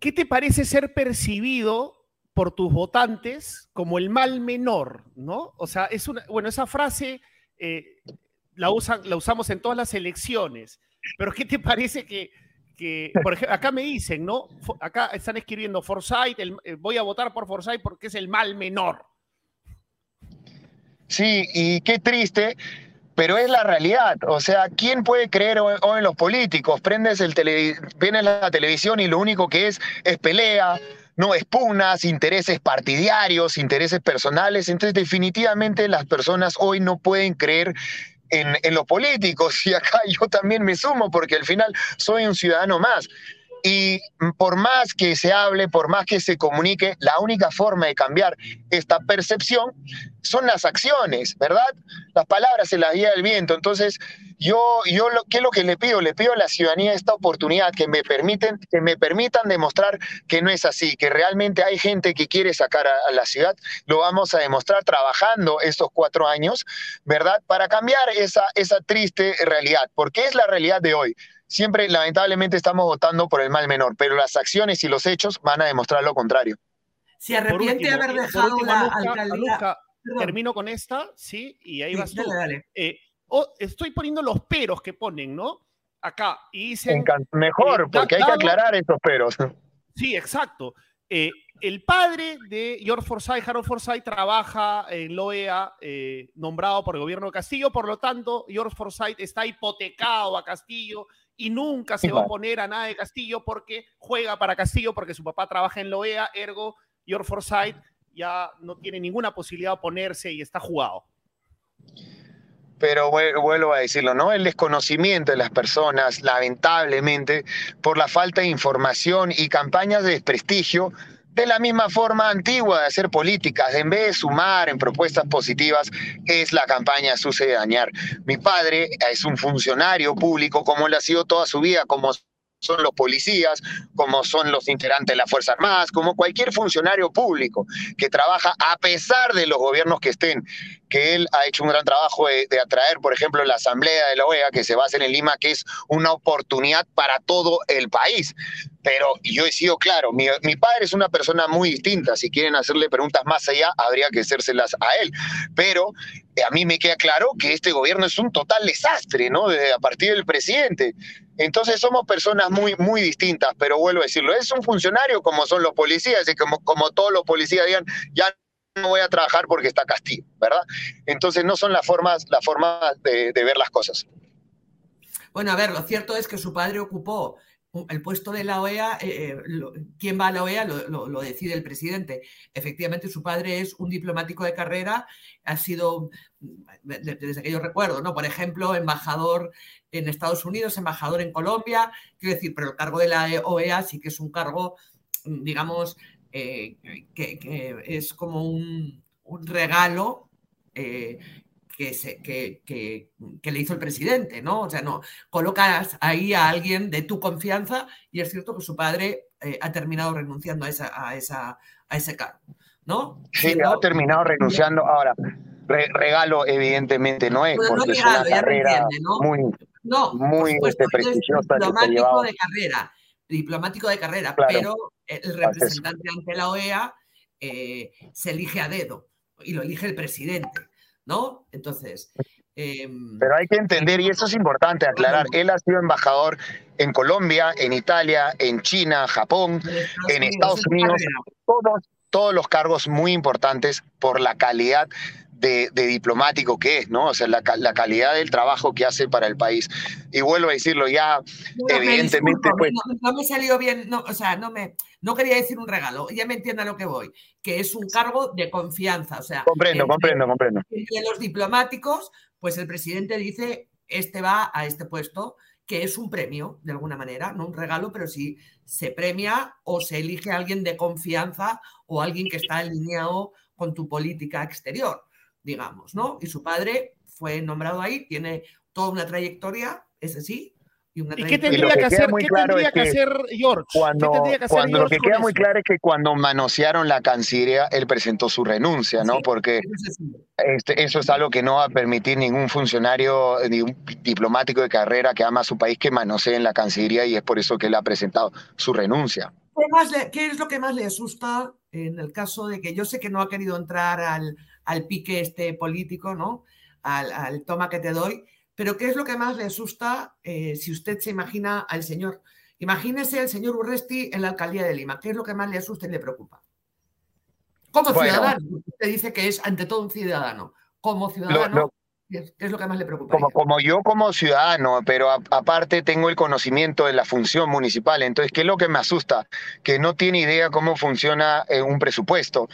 ¿qué te parece ser percibido por tus votantes como el mal menor? ¿No? O sea, es una, bueno, esa frase eh, la, usan, la usamos en todas las elecciones, pero ¿qué te parece que, por ejemplo, acá me dicen, ¿no? Acá están escribiendo Forsyth, eh, voy a votar por Forsyth porque es el mal menor. Sí, y qué triste pero es la realidad. O sea, ¿quién puede creer hoy, en los políticos? Prendes el tele, vienes la televisión y lo único que es es pelea, no es pugnas, intereses partidarios, intereses personales. Entonces, definitivamente las personas hoy no pueden creer en, en, los políticos y acá yo también me sumo porque al final soy un ciudadano más. Y por más que se hable, por más que se comunique, la única forma de cambiar esta percepción son las acciones, ¿verdad? Las palabras se las guía el viento. Entonces, yo, yo lo, ¿qué es lo que le pido? Le pido a la ciudadanía esta oportunidad, que me, permiten, que me permitan demostrar que no es así, que realmente hay gente que quiere sacar a, la ciudad. Lo vamos a demostrar trabajando estos cuatro años, ¿verdad? Para cambiar esa, esa triste realidad, porque es la realidad de hoy siempre lamentablemente estamos votando por el mal menor, pero las acciones y los hechos van a demostrar lo contrario. Se arrepiente de haber dejado la alcaldía. termino con esta, ¿sí? Y ahí vas tú. Eh, estoy poniendo los peros que ponen, ¿no? Acá. Y dicen. Mejor, eh, porque hay que aclarar esos peros. Sí, exacto. Eh, el padre de George Forsyth, Harold Forsyth, trabaja en la OEA, nombrado por el gobierno de Castillo, por lo tanto, George Forsyth está hipotecado a Castillo y nunca se va a poner a nada de Castillo porque juega para Castillo, porque su papá trabaja en la OEA, ergo, George Forsyth ya no tiene ninguna posibilidad de oponerse y está jugado. Pero vuelvo a decirlo, ¿no? El desconocimiento de las personas, lamentablemente, por la falta de información y campañas de desprestigio, de la misma forma antigua de hacer políticas, en vez de sumar en propuestas positivas, es la campaña sucede dañar. Mi padre es un funcionario público, como él ha sido toda su vida, como son los policías, como son los integrantes de las Fuerzas Armadas, como cualquier funcionario público que trabaja a pesar de los gobiernos que estén, que él ha hecho un gran trabajo de, atraer, por ejemplo, la Asamblea de la OEA, que se basa en Lima, que es una oportunidad para todo el país. Pero yo he sido claro, mi, padre es una persona muy distinta, si quieren hacerle preguntas más allá, habría que hacérselas a él. Pero eh, a mí me queda claro que este gobierno es un total desastre, ¿no? Desde a partir del presidente. Entonces somos personas muy, muy distintas, pero vuelvo a decirlo, es un funcionario como son los policías y como, como todos los policías digan, ya no voy a trabajar porque está castigo, ¿verdad? Entonces no son las formas, las formas de, ver las cosas. Bueno, a ver, lo cierto es que su padre ocupó el puesto de la OEA, eh, eh, quién va a la OEA lo, decide el presidente. Efectivamente, su padre es un diplomático de carrera, ha sido, desde que yo recuerdo, ¿no? Por ejemplo, embajador en Estados Unidos, embajador en Colombia, quiero decir, pero el cargo de la OEA sí que es un cargo, digamos, eh, que, es como un, regalo que, se, que, le hizo el presidente, ¿no? O sea, no, colocas ahí a alguien de tu confianza y es cierto que su padre eh, ha terminado renunciando a, esa, a, esa, a ese cargo, ¿no? Sí, ha terminado renunciando. Ahora, regalo evidentemente no es, porque es una carrera muy no, muy este, prestigiosa. Diplomático de carrera, diplomático de carrera, pero el representante ante la OEA eh, se elige a dedo y lo elige el presidente, ¿no? Entonces... Em, pero hay que entender, y eso es importante aclarar, él ha sido embajador en Colombia, en Italia, en China, Japón, en Estados Unidos, todos, todos los cargos muy importantes por la calidad de, diplomático que es, ¿no? O sea, la, calidad del trabajo que hace para el país. Y vuelvo a decirlo, ya evidentemente... pues, no, me salió bien, no, o sea, no me... No quería decir un regalo, ya me entienda lo que voy, que es un cargo de confianza, o sea... Comprendo, comprendo, comprendo. Y los diplomáticos, pues el presidente dice, este va a este puesto, que es un premio, de alguna manera, no un regalo, pero sí se premia o se elige a alguien de confianza o alguien que está alineado con tu política exterior digamos, ¿no? Y su padre fue nombrado ahí, tiene toda una trayectoria, ese sí. Y, una ¿Y qué tendría que, hacer, ¿qué tendría que, hacer George? Cuando, lo que queda muy claro es que cuando manosearon la Cancillería, él presentó su renuncia, ¿no? Porque este, eso es algo que no va a permitir ningún funcionario, ningún diplomático de carrera que ama a su país que manosee en la Cancillería y es por eso que él ha presentado su renuncia. ¿Qué es lo que más le asusta en el caso de que yo sé que no ha querido entrar al, al pique este político, ¿no? Al, toma que te doy. Pero ¿qué es lo que más le asusta eh, si usted se imagina al señor? Imagínese al señor Urresti en la alcaldía de Lima. ¿Qué es lo que más le asusta y le preocupa? Como ciudadano. Usted dice que es ante todo un ciudadano. Como ciudadano. ¿Qué es lo que más le preocupa? Como, como yo como ciudadano, pero aparte tengo el conocimiento de la función municipal. Entonces, ¿qué es lo que me asusta? Que no tiene idea cómo funciona eh, un presupuesto.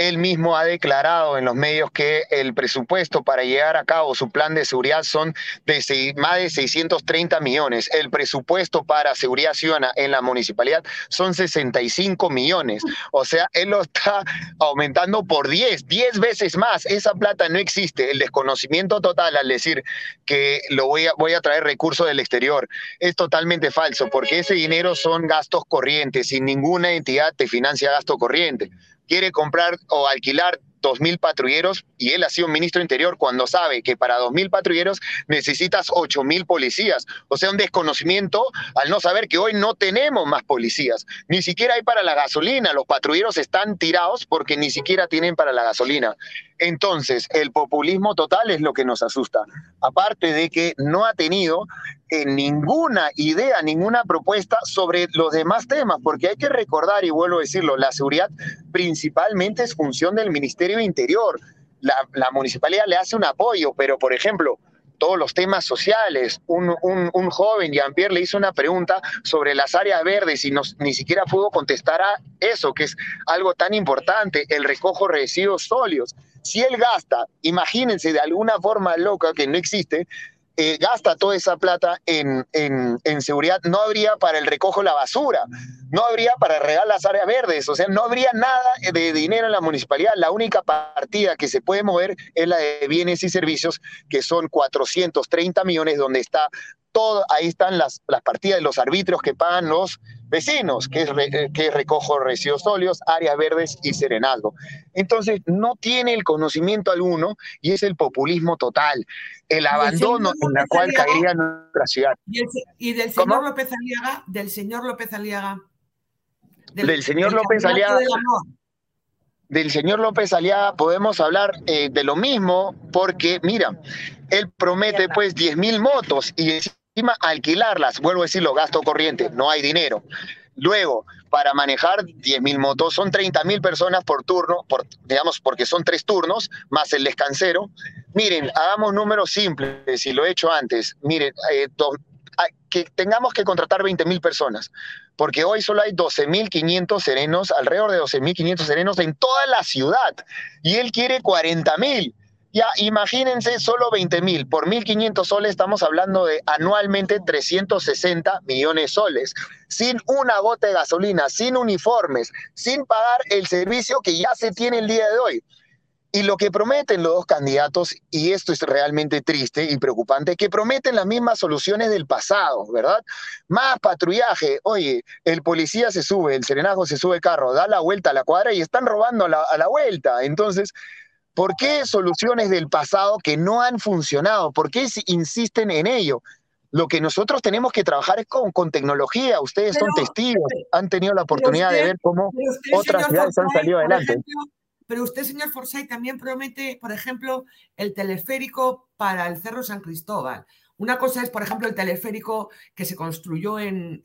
Él mismo ha declarado en los medios que el presupuesto para llevar a cabo su plan de seguridad son de más de 630 millones. El presupuesto para seguridad ciudadana en la municipalidad son 65 millones. O sea, él lo está aumentando por 10, 10 veces más. Esa plata no existe. El desconocimiento total al decir que lo voy a, traer recursos del exterior es totalmente falso, porque ese dinero son gastos corrientes y ninguna entidad te financia gasto corriente quiere comprar o alquilar 2.000 patrulleros y él ha sido ministro interior cuando sabe que para 2.000 patrulleros necesitas 8.000 policías. O sea, un desconocimiento al no saber que hoy no tenemos más policías. Ni siquiera hay para la gasolina. Los patrulleros están tirados porque ni siquiera tienen para la gasolina. Entonces, el populismo total es lo que nos asusta. Aparte de que no ha tenido eh, ninguna idea, ninguna propuesta sobre los demás temas, porque hay que recordar, y vuelvo a decirlo, la seguridad principalmente es función del Ministerio Interior. La, la municipalidad le hace un apoyo, pero por ejemplo, todos los temas sociales. Un, un, joven, Jean-Pierre, le hizo una pregunta sobre las áreas verdes y ni siquiera pudo contestar a eso, que es algo tan importante, el recojo de residuos sólidos. Si él gasta, imagínense de alguna forma loca que no existe, eh, gasta toda esa plata en, en, seguridad, no habría para el recojo de la basura, no habría para regar las áreas verdes, o sea, no habría nada de dinero en la municipalidad. La única partida que se puede mover es la de bienes y servicios, que son 430 millones, donde está todo, ahí están las, las partidas de los arbitrios que pagan los vecinos, que es, eh, que recojo residuos sólidos, áreas verdes y serenazgo. Entonces, no tiene el conocimiento alguno y es el populismo total, el abandono en la cual caería nuestra ciudad. Y, del señor López Aliaga, del señor López Aliaga. Del, señor López Aliaga. Del señor López Aliaga podemos hablar eh, de lo mismo porque, mira, él promete pues 10 mil motos y alquilarlas, vuelvo a decirlo, gasto corriente, no hay dinero. Luego, para manejar 10.000 motos, son 30.000 personas por turno, por, digamos, porque son tres turnos, más el descansero. Miren, hagamos números simples, y lo he hecho antes. Miren, eh, que tengamos que contratar 20.000 personas, porque hoy solo hay 12.500 serenos, alrededor de 12.500 serenos en toda la ciudad, y él quiere 40.000. Ya, imagínense solo 20 mil. Por 1.500 soles estamos hablando de anualmente 360 millones de soles. Sin una gota de gasolina, sin uniformes, sin pagar el servicio que ya se tiene el día de hoy. Y lo que prometen los dos candidatos, y esto es realmente triste y preocupante, que prometen las mismas soluciones del pasado, ¿verdad? Más patrullaje. Oye, el policía se sube, el serenajo se sube el carro, da la vuelta a la cuadra y están robando a la vuelta. Entonces, ¿Por qué soluciones del pasado que no han funcionado? ¿Por qué insisten en ello? Lo que nosotros tenemos que trabajar es con, con tecnología. Ustedes son testigos, han tenido la oportunidad de ver cómo otras ciudades han salido adelante. pero usted, señor Forsyth, también promete, por ejemplo, el teleférico para el Cerro San Cristóbal. Una cosa es, por ejemplo, el teleférico que se construyó en,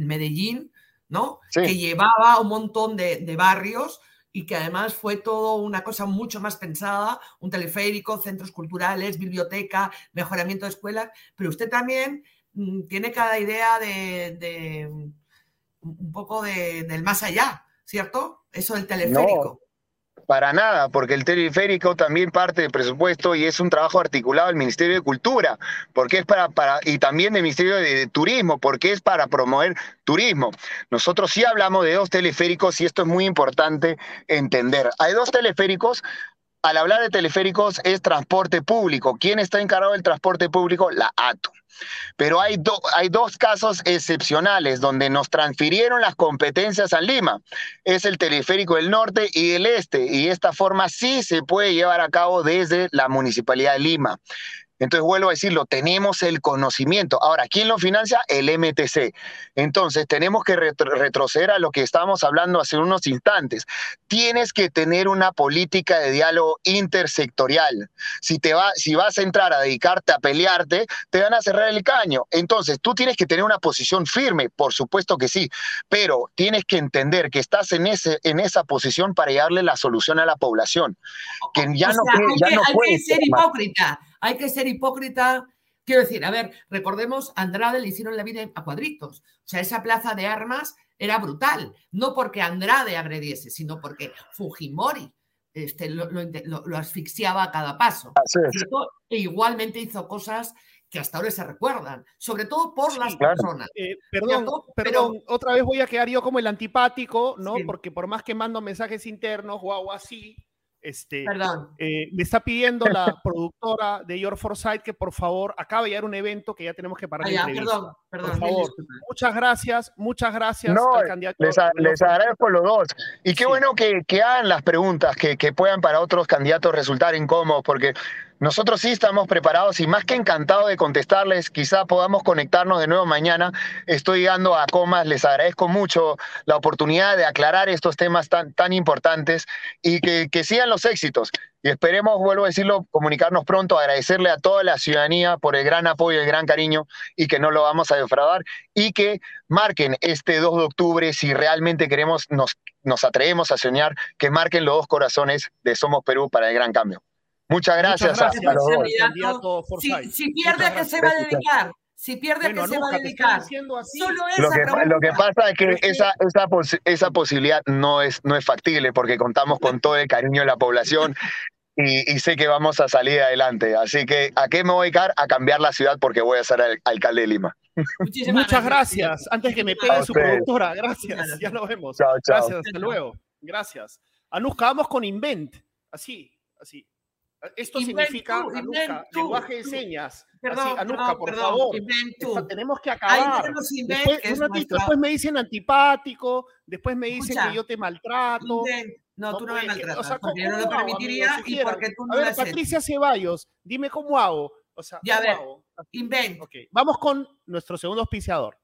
Medellín, ¿no? Que llevaba un montón de, de barrios y que además fue todo una cosa mucho más pensada, un teleférico, centros culturales, biblioteca, mejoramiento de escuelas, pero usted también mm, tiene cada idea de, un poco del más allá, ¿cierto? Eso del teleférico. Para nada, porque el teleférico también parte del presupuesto y es un trabajo articulado del Ministerio de Cultura, porque es para, para y también del Ministerio de, Turismo, porque es para promover turismo. Nosotros sí hablamos de dos teleféricos y esto es muy importante entender. Hay dos teleféricos al hablar de teleféricos es transporte público. ¿Quién está encargado del transporte público? La ATU. Pero hay, dos casos excepcionales donde nos transfirieron las competencias a Lima. Es el teleférico del norte y el este. Y esta forma sí se puede llevar a cabo desde la Municipalidad de Lima. Entonces, vuelvo a decirlo, tenemos el conocimiento. Ahora, ¿quién lo financia? El MTC. Entonces, tenemos que retroceder a lo que estábamos hablando hace unos instantes. Tienes que tener una política de diálogo intersectorial. Si, te va, si vas a entrar a dedicarte a pelearte, te van a cerrar el caño. Entonces, tú tienes que tener una posición firme, por supuesto que sí, pero tienes que entender que estás en, ese, en esa posición para darle la solución a la población. Que ya no, hay, que, ser hipócrita hay que ser hipócrita. Quiero decir, a ver, recordemos, a Andrade le hicieron la vida a cuadritos. O sea, esa plaza de armas era brutal. No porque Andrade agrediese, sino porque Fujimori este, lo, asfixiaba a cada paso. E igualmente hizo cosas que hasta ahora se recuerdan, sobre todo por las personas. Eh, perdón, perdón, otra vez voy a quedar yo como el antipático, ¿no? Porque por más que mando mensajes internos o algo así, este, eh, me está pidiendo la productora de Your Foresight que por favor acaba de llegar un evento que ya tenemos que parar. Ah, perdón, perdón. Por favor, muchas gracias, muchas gracias al candidato. Les, les agradezco los dos. Y qué bueno que, que, hagan las preguntas que, que puedan para otros candidatos resultar incómodos, porque nosotros sí estamos preparados y más que encantado de contestarles, quizá podamos conectarnos de nuevo mañana. Estoy llegando a comas, les agradezco mucho la oportunidad de aclarar estos temas tan, tan importantes y que, que sigan los éxitos. Y esperemos, vuelvo a decirlo, comunicarnos pronto, agradecerle a toda la ciudadanía por el gran apoyo el gran cariño y que no lo vamos a defraudar y que marquen este 2 de octubre si realmente queremos, nos, nos atrevemos a soñar, que marquen los dos corazones de Somos Perú para el gran cambio. Muchas gracias, a, Si, pierde, ¿a qué se va a dedicar? Si pierde, ¿a qué se va a dedicar? Solo esa lo, que, lo que pasa es que esa, esa, esa posibilidad no es, no es factible porque contamos con todo el cariño de la población y, sé que vamos a salir adelante. Así que, ¿a qué me voy a dedicar? A cambiar la ciudad porque voy a ser el alcalde de Lima. Muchas gracias. Antes que me pegue su productora, gracias. Ya nos vemos. Gracias, hasta luego. Gracias. Anuska, vamos con Invent. Así, así. Esto significa, lenguaje de señas. Perdón, Anuska, por favor. tenemos que acabar. Después, me dicen antipático, después me dicen que yo te maltrato. No, tú no me maltratas, o sea, porque yo no lo permitiría y porque tú no A ver, Patricia Ceballos, dime cómo hago. O sea, ya ver, invent. Vamos con nuestro segundo auspiciador.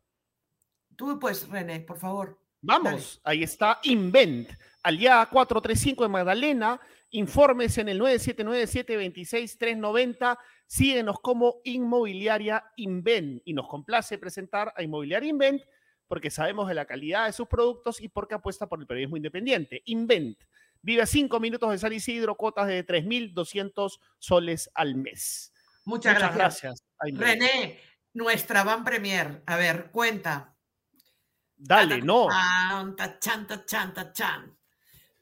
Tú, pues, René, por favor. Vamos, ahí está Invent, aliada 435 de Magdalena, Informes en el 9797-26390. Síguenos como Inmobiliaria Invent. Y nos complace presentar a Inmobiliaria Invent porque sabemos de la calidad de sus productos y porque apuesta por el periodismo independiente. Invent. Vive a cinco minutos de San Isidro, cuotas de 3.200 soles al mes. Muchas, gracias. René, nuestra van premier. A ver, cuenta. Dale, no.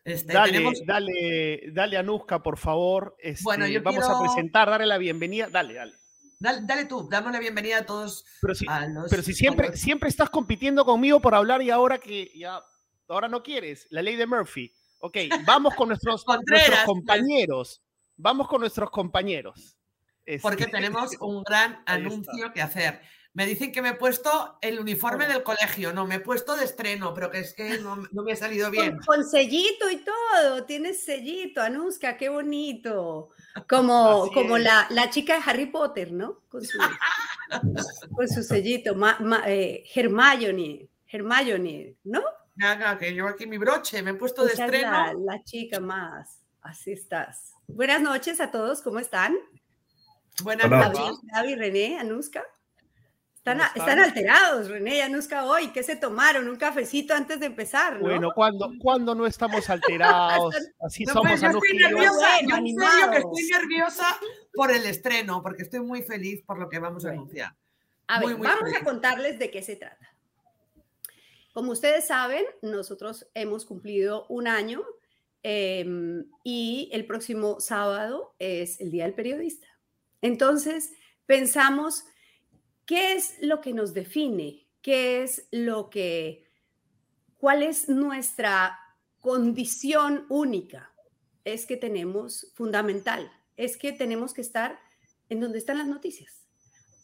Este, dale, dale, dale, Anuska, por favor. Este, bueno, yo vamos a presentar, darle la bienvenida. Dale, dale. Dale, tú, damos la bienvenida a todos. Pero si, pero si siempre, siempre estás compitiendo conmigo por hablar y ahora que ya, ahora no quieres, la ley de Murphy. Ok, vamos con nuestros, compañeros. Vamos con nuestros compañeros. Porque este, tenemos un gran anuncio que hacer. Me dicen que me he puesto el uniforme del colegio, no, me he puesto de estreno, pero que es que no, me ha salido bien. Con, sellito y todo, tienes sellito, Anuska, qué bonito. Como, como la, la, chica de Harry Potter, ¿no? Con su, con su sellito, eh, Hermione, Hermione, ¿no? Nada, que yo aquí mi broche, me he puesto de estreno. La, la chica más, así estás. Buenas noches a todos, ¿cómo están? Buenas noches. David, René, Anuska. Están, alterados, René y Anuska, hoy. ¿Qué se tomaron? Un cafecito antes de empezar, ¿no? Bueno, cuando, cuando no estamos alterados, así somos pues, yo estoy nerviosa, yo que estoy nerviosa por el estreno, porque estoy muy feliz por lo que vamos a anunciar. A ver, vamos a contarles de qué se trata. Como ustedes saben, nosotros hemos cumplido un año em, y el próximo sábado es el Día del Periodista. Entonces, pensamos ¿Qué es lo que nos define? ¿Qué es lo que, cuál es nuestra condición única? Es que tenemos, fundamental, es que tenemos que estar en donde están las noticias.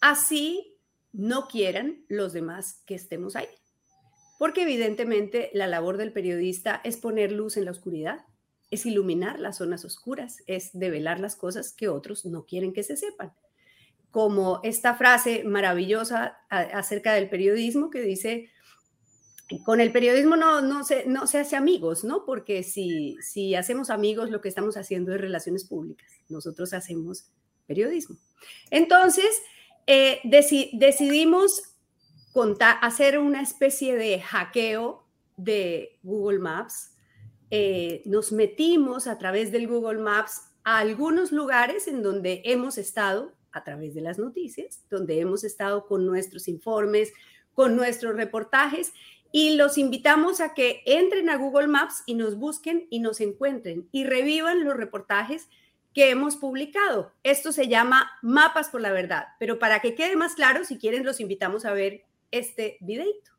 Así no quieran los demás que estemos ahí. Porque evidentemente la labor del periodista es poner luz en la oscuridad, es iluminar las zonas oscuras, es develar las cosas que otros no quieren que se sepan como esta frase maravillosa acerca del periodismo que dice, con el periodismo no, no, se, no se hace amigos, ¿no? Porque si, si hacemos amigos, lo que estamos haciendo es relaciones públicas. Nosotros hacemos periodismo. Entonces, eh, decidimos hacer una especie de hackeo de Google Maps. Eh, nos metimos a través del Google Maps a algunos lugares en donde hemos estado a través de las noticias, donde hemos estado con nuestros informes, con nuestros reportajes y los invitamos a que entren a Google Maps y nos busquen y nos encuentren y revivan los reportajes que hemos publicado. Esto se llama Mapas por la Verdad, pero para que quede más claro, si quieren, los invitamos a ver este videito.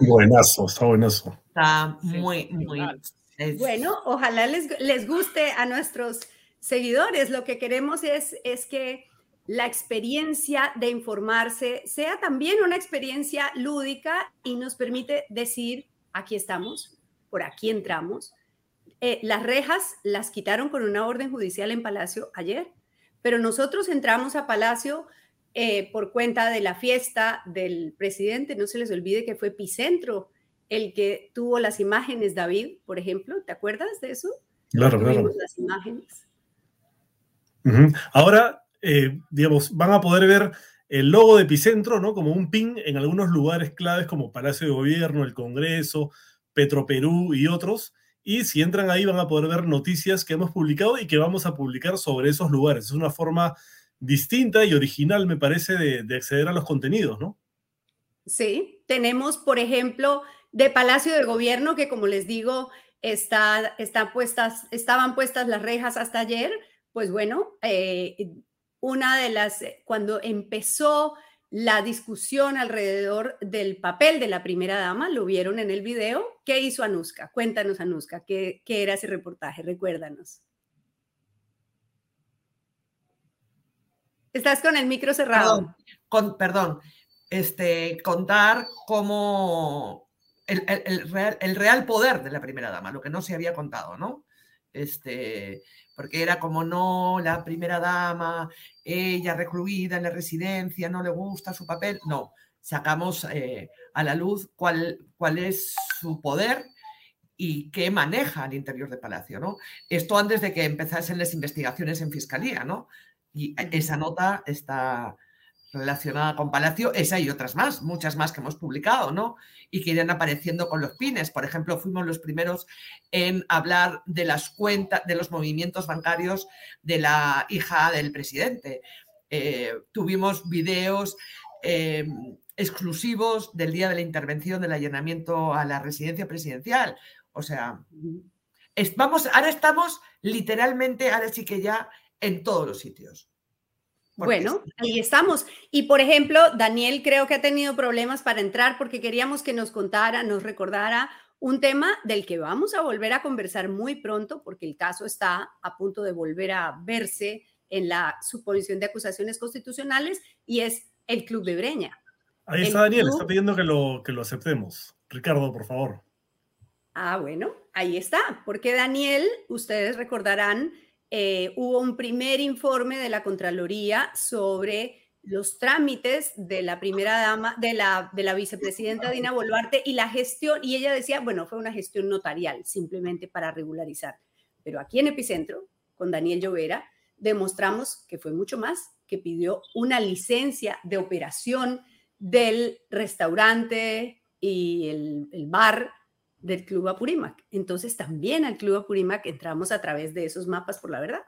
Buenazo, está buenazo. Está muy, muy. Bueno, ojalá les, les, guste a nuestros seguidores. Lo que queremos es, es que la experiencia de informarse sea también una experiencia lúdica y nos permite decir, aquí estamos, por aquí entramos. Eh, las rejas las quitaron con una orden judicial en Palacio ayer, pero nosotros entramos a Palacio eh, por cuenta de la fiesta del presidente. No se les olvide que fue Epicentro el que tuvo las imágenes, David, por ejemplo. ¿Te acuerdas de eso? Claro, claro. Las imágenes. Ahora, eh, digamos, van a poder ver el logo de Epicentro, ¿no? Como un pin en algunos lugares claves como Palacio de Gobierno, el Congreso, Petroperú y otros. Y si entran ahí van a poder ver noticias que hemos publicado y que vamos a publicar sobre esos lugares. Es una forma distinta y original, me parece, de, acceder a los contenidos, ¿no? Sí, tenemos, por ejemplo, de Palacio de Gobierno, que como les digo, está, puestas, estaban puestas las rejas hasta ayer. Pues bueno, eh, una de las, cuando empezó la discusión alrededor del papel de la primera dama, lo vieron en el video. ¿Qué hizo Anuska? Cuéntanos, Anuska, ¿qué, qué era ese reportaje? Recuérdanos. Estás con el micro cerrado. Perdón, con, este, contar cómo el, real, poder de la primera dama, lo que no se había contado, ¿no? Este, porque era como no, la primera dama, ella recluida en la residencia, no le gusta su papel. No, sacamos eh, a la luz cuál, cuál es su poder y qué maneja al interior del Palacio, ¿no? Esto antes de que empezasen las investigaciones en Fiscalía, ¿no? Y esa nota está relacionada con Palacio, esa y otras más, muchas más que hemos publicado, ¿no? Y que irán apareciendo con los pines. Por ejemplo, fuimos los primeros en hablar de las cuentas, de los movimientos bancarios de la hija del presidente. Eh, tuvimos videos em, exclusivos del día de la intervención del allanamiento a la residencia presidencial. O sea, vamos, ahora estamos literalmente, ahora sí que ya en todos los sitios. Bueno, ahí estamos. Y por ejemplo, Daniel creo que ha tenido problemas para entrar porque queríamos que nos contara, nos recordara un tema del que vamos a volver a conversar muy pronto porque el caso está a punto de volver a verse en la suposición de acusaciones constitucionales y es el Club de Breña. Ahí está Daniel, está pidiendo que lo, que lo aceptemos. Ricardo, por favor. Ah, bueno, ahí está, porque Daniel, ustedes recordarán, eh, hubo un primer informe de la Contraloría sobre los trámites de la primera dama, de la, de la vicepresidenta Dina Boluarte y la gestión, y ella decía, bueno, fue una gestión notarial, simplemente para regularizar. Pero aquí en Epicentro, con Daniel Llovera, demostramos que fue mucho más, que pidió una licencia de operación del restaurante y el bar del Club Apurímac. Entonces también al Club Apurímac entramos a través de esos mapas por la verdad.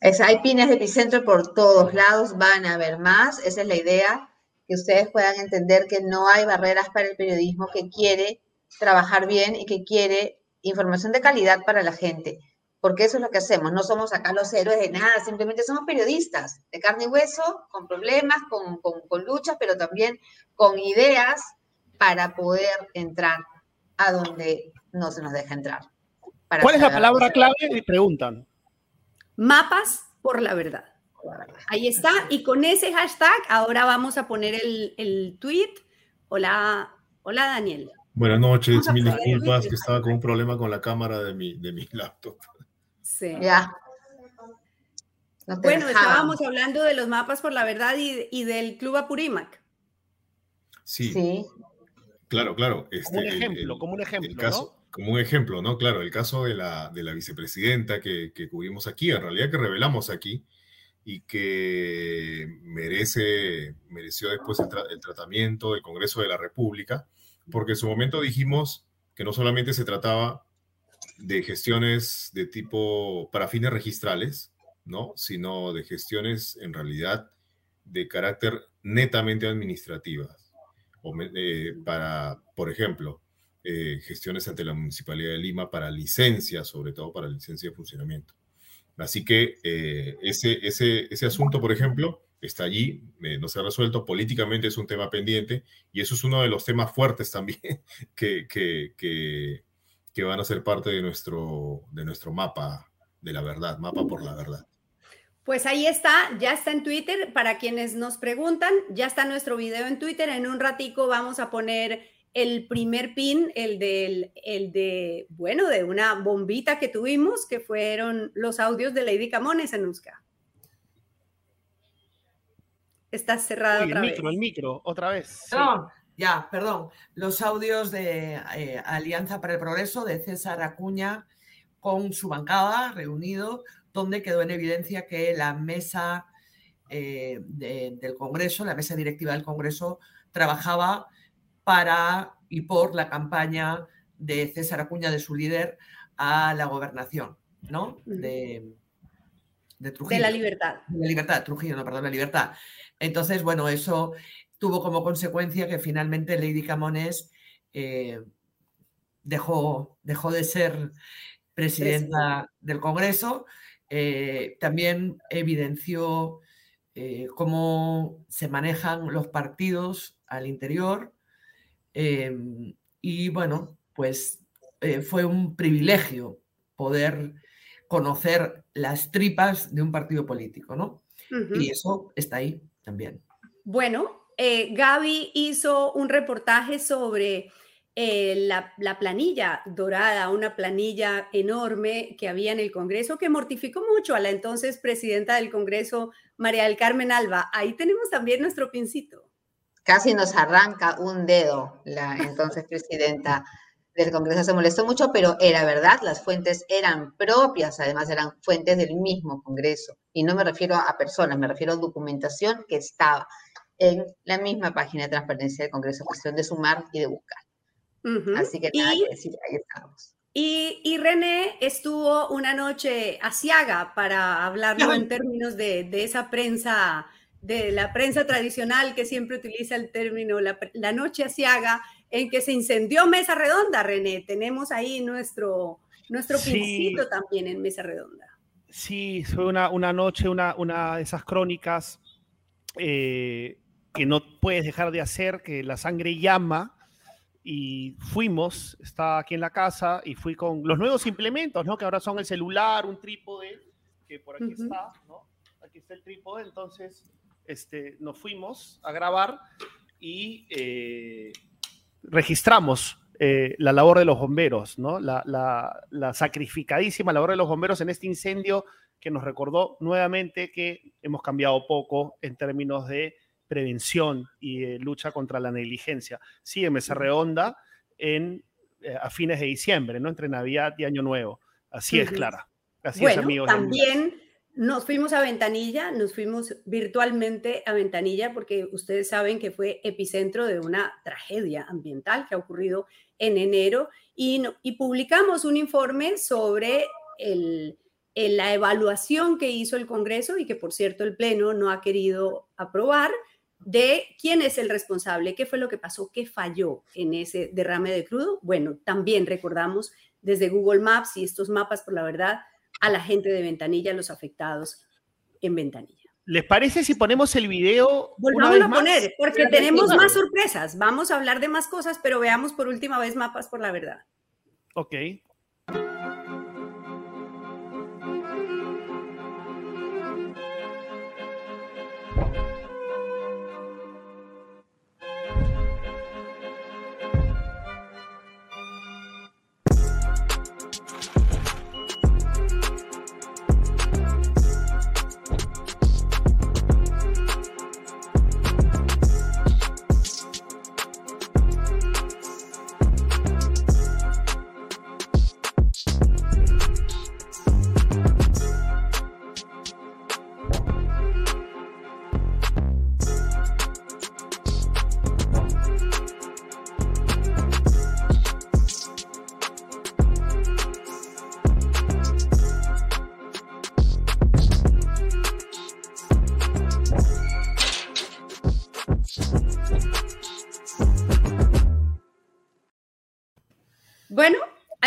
Es, hay pines de epicentro por todos lados, van a haber más, esa es la idea, que ustedes puedan entender que no hay barreras para el periodismo que quiere trabajar bien y que quiere información de calidad para la gente, porque eso es lo que hacemos. No somos acá los héroes de nada, simplemente somos periodistas de carne y hueso, con problemas, con, con, luchas, pero también con ideas para poder entrar a donde no se nos deja entrar. ¿Cuál es la palabra clave? Me preguntan. Mapas por la verdad. Ahí está. Y con ese hashtag ahora vamos a poner el, el tweet. Hola, hola Daniel. Buenas noches, mil disculpas que estaba con un problema con la cámara de mi, de mi laptop. Sí. Ya. bueno, estábamos hablando de los mapas por la verdad y, del Club Apurímac. Sí. sí. Claro, claro. Este, como un ejemplo, como un ejemplo, ¿no? Como un ejemplo, ¿no? Claro, el caso de la, de la vicepresidenta que, que cubrimos aquí, en realidad que revelamos aquí, y que merece, mereció después el, tratamiento del Congreso de la República, porque en su momento dijimos que no solamente se trataba de gestiones de tipo para fines registrales, ¿no? sino de gestiones en realidad de carácter netamente administrativas, eh, para, por ejemplo, eh, gestiones ante la Municipalidad de Lima para licencias, sobre todo para licencia de funcionamiento. Así que eh, ese, ese, ese asunto, por ejemplo, está allí, no se ha resuelto, políticamente es un tema pendiente y eso es uno de los temas fuertes también que, que, que, que, van a ser parte de nuestro, de nuestro mapa de la verdad, mapa por la verdad. Pues ahí está, ya está en Twitter. Para quienes nos preguntan, ya está nuestro video en Twitter. En un ratico vamos a poner el primer pin, el, del, el de, bueno, de una bombita que tuvimos, que fueron los audios de Lady Camones en Usca. Está cerrado otra el micro, el micro, otra vez. No, ya, perdón. Los audios de eh, Alianza para el Progreso de César Acuña con su bancada reunido, donde quedó en evidencia que la mesa eh, del Congreso, la mesa directiva del Congreso, trabajaba para y por la campaña de César Acuña, de su líder, a la gobernación, ¿no? De, Trujillo. De la libertad. De la libertad, Trujillo, no, perdón, la libertad. Entonces, bueno, eso tuvo como consecuencia que finalmente Lady Camones eh, dejó, dejó de ser presidenta del Congreso. Eh, también evidenció eh, cómo se manejan los partidos al interior, Em, y bueno, pues eh, fue un privilegio poder conocer las tripas de un partido político, ¿no? Y eso está ahí también. Bueno, Gaby hizo un reportaje sobre eh, la, la, planilla dorada, una planilla enorme que había en el Congreso que mortificó mucho a la entonces presidenta del Congreso, María del Carmen Alba. Ahí tenemos también nuestro pincito casi nos arranca un dedo la entonces presidenta del Congreso. Se molestó mucho, pero era verdad, las fuentes eran propias, además eran fuentes del mismo Congreso. Y no me refiero a personas, me refiero a documentación que estaba en la misma página de transparencia del Congreso, cuestión de sumar y de buscar. Así que nada que decir, ahí estamos. Y, y, René estuvo una noche asiaga para hablarlo en términos de, de esa prensa de la prensa tradicional que siempre utiliza el término la, noche asiaga, en que se incendió Mesa Redonda, René. Tenemos ahí nuestro, nuestro también en Mesa Redonda. Sí, fue una, una noche, una, una de esas crónicas eh, que no puedes dejar de hacer, que la sangre llama. Y fuimos, estaba aquí en la casa y fui con los nuevos implementos, ¿no? Que ahora son el celular, un trípode, que por aquí está, ¿no? Aquí está el trípode, entonces este, nos fuimos a grabar y eh, registramos eh, la labor de los bomberos, ¿no? La, la, sacrificadísima labor de los bomberos en este incendio que nos recordó nuevamente que hemos cambiado poco en términos de prevención y lucha contra la negligencia. Sí, en Mesa Redonda en, eh, a fines de diciembre, ¿no? Entre Navidad y Año Nuevo. Así es, Clara. Así es, amigos. También nos fuimos a Ventanilla, nos fuimos virtualmente a Ventanilla porque ustedes saben que fue epicentro de una tragedia ambiental que ha ocurrido en enero y, publicamos un informe sobre la evaluación que hizo el Congreso y que por cierto el Pleno no ha querido aprobar de quién es el responsable, qué fue lo que pasó, qué falló en ese derrame de crudo. Bueno, también recordamos desde Google Maps y estos mapas, por la verdad, a la gente de Ventanilla, los afectados en Ventanilla. ¿Les parece si ponemos el video? Volvamos a poner, porque tenemos más sorpresas. Vamos a hablar de más cosas, pero veamos por última vez mapas por la verdad. Ok.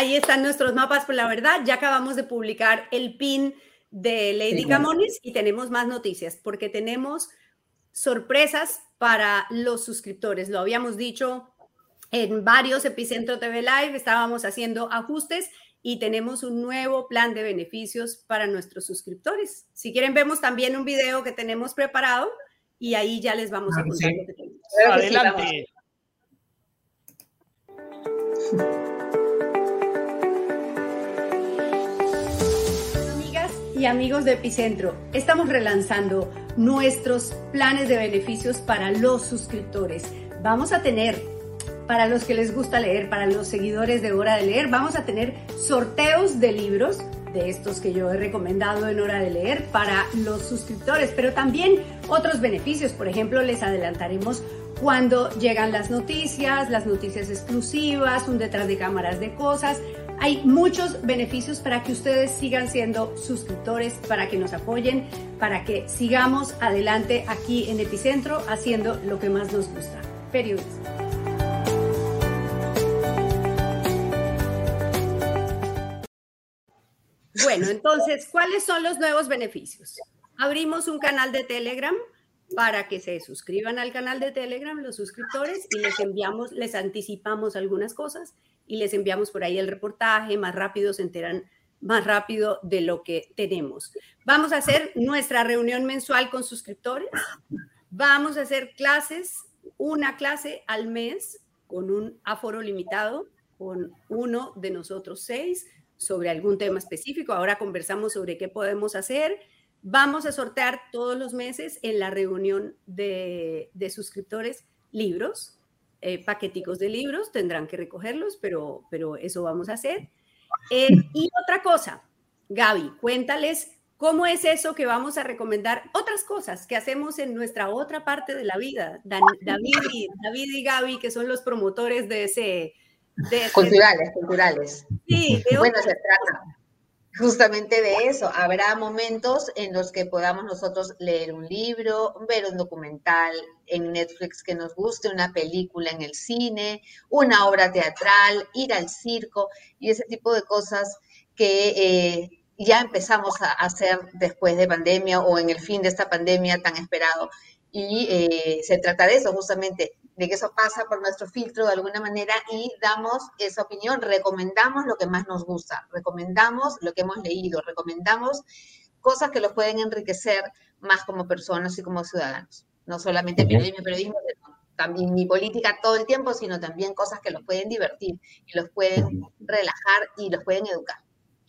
Ahí están nuestros mapas, por la verdad, ya acabamos de publicar el pin de Lady Camones y tenemos más noticias porque tenemos sorpresas para los suscriptores. Lo habíamos dicho en varios Epicentro TV Live, estábamos haciendo ajustes y tenemos un nuevo plan de beneficios para nuestros suscriptores. Si quieren, vemos también un video que tenemos preparado y ahí ya les vamos a contar lo que tenemos. Adelante y amigos de Epicentro, estamos relanzando nuestros planes de beneficios para los suscriptores. Vamos a tener, para los que les gusta leer, para los seguidores de Hora de Leer, vamos a tener sorteos de libros de estos que yo he recomendado en Hora de Leer para los suscriptores, pero también otros beneficios. Por ejemplo, les adelantaremos cuando llegan las noticias, las noticias exclusivas, un detrás de cámaras de cosas. Hay muchos beneficios para que ustedes sigan siendo suscriptores, para que nos apoyen, para que sigamos adelante aquí en Epicentro haciendo lo que más nos gusta, periodismo. Bueno, entonces, ¿cuáles son los nuevos beneficios? Abrimos un canal de Telegram para que se suscriban al canal de Telegram los suscriptores y les enviamos, les anticipamos algunas cosas y les enviamos por ahí el reportaje, más rápido se enteran más rápido de lo que tenemos. Vamos a hacer nuestra reunión mensual con suscriptores. Vamos a hacer clases, una clase al mes con un aforo limitado, con uno de nosotros seis sobre algún tema específico. Ahora conversamos sobre qué podemos hacer. Vamos a sortear todos los meses en la reunión de, de suscriptores libros eh, paqueticos de libros, tendrán que recogerlos, pero, pero eso vamos a hacer. Eh, y otra cosa, Gaby, cuéntales cómo es eso que vamos a recomendar, otras cosas que hacemos en nuestra otra parte de la vida. David, y, David y Gaby, que son los promotores de ese... De culturales, culturales. Sí, bueno, se trata justamente de eso. Habrá momentos en los que podamos nosotros leer un libro, ver un documental en Netflix que nos guste, una película en el cine, una obra teatral, ir al circo y ese tipo de cosas que eh, ya empezamos a hacer después de pandemia o en el fin de esta pandemia tan esperado. Y eh, se trata de eso, justamente, de que eso pasa por nuestro filtro de alguna manera y damos esa opinión, recomendamos lo que más nos gusta, recomendamos lo que hemos leído, recomendamos cosas que los pueden enriquecer más como personas y como ciudadanos. No solamente periodismo, periodismo, también ni política todo el tiempo, sino también cosas que los pueden divertir y los pueden relajar y los pueden educar.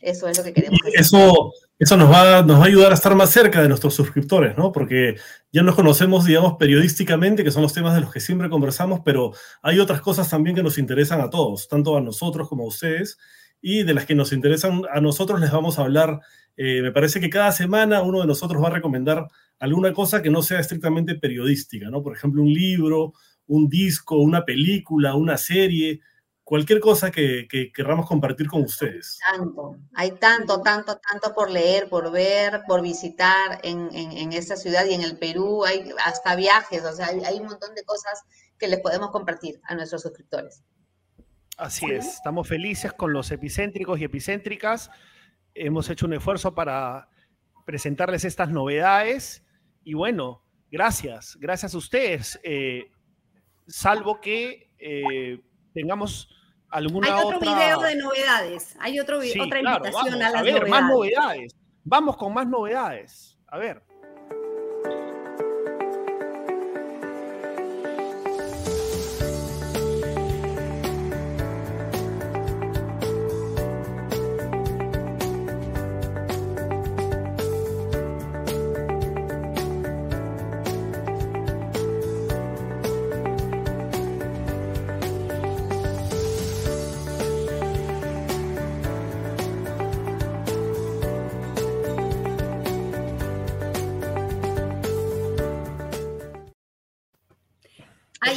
Eso es lo que queremos. Eso, eso nos, va, nos va a ayudar a estar más cerca de nuestros suscriptores, ¿no? Porque ya nos conocemos, digamos, periodísticamente, que son los temas de los que siempre conversamos, pero hay otras cosas también que nos interesan a todos, tanto a nosotros como a ustedes, y de las que nos interesan a nosotros les vamos a hablar. Eh, me parece que cada semana uno de nosotros va a recomendar alguna cosa que no sea estrictamente periodística, ¿no? Por ejemplo, un libro, un disco, una película, una serie, cualquier cosa que, querramos compartir con ustedes. Tanto, hay tanto, tanto, tanto por leer, por ver, por visitar en, en, esta ciudad y en el Perú, hay hasta viajes, o sea, hay, un montón de cosas que les podemos compartir a nuestros suscriptores. Así es, estamos felices con los epicéntricos y epicéntricas. Hemos hecho un esfuerzo para presentarles estas novedades y bueno, gracias, gracias a ustedes. Eh, salvo que eh, tengamos alguna Hay otro otra... video de novedades, hay otro Sí, otra claro, invitación vamos, a las ver, novedades. más novedades. Vamos con más novedades. A ver.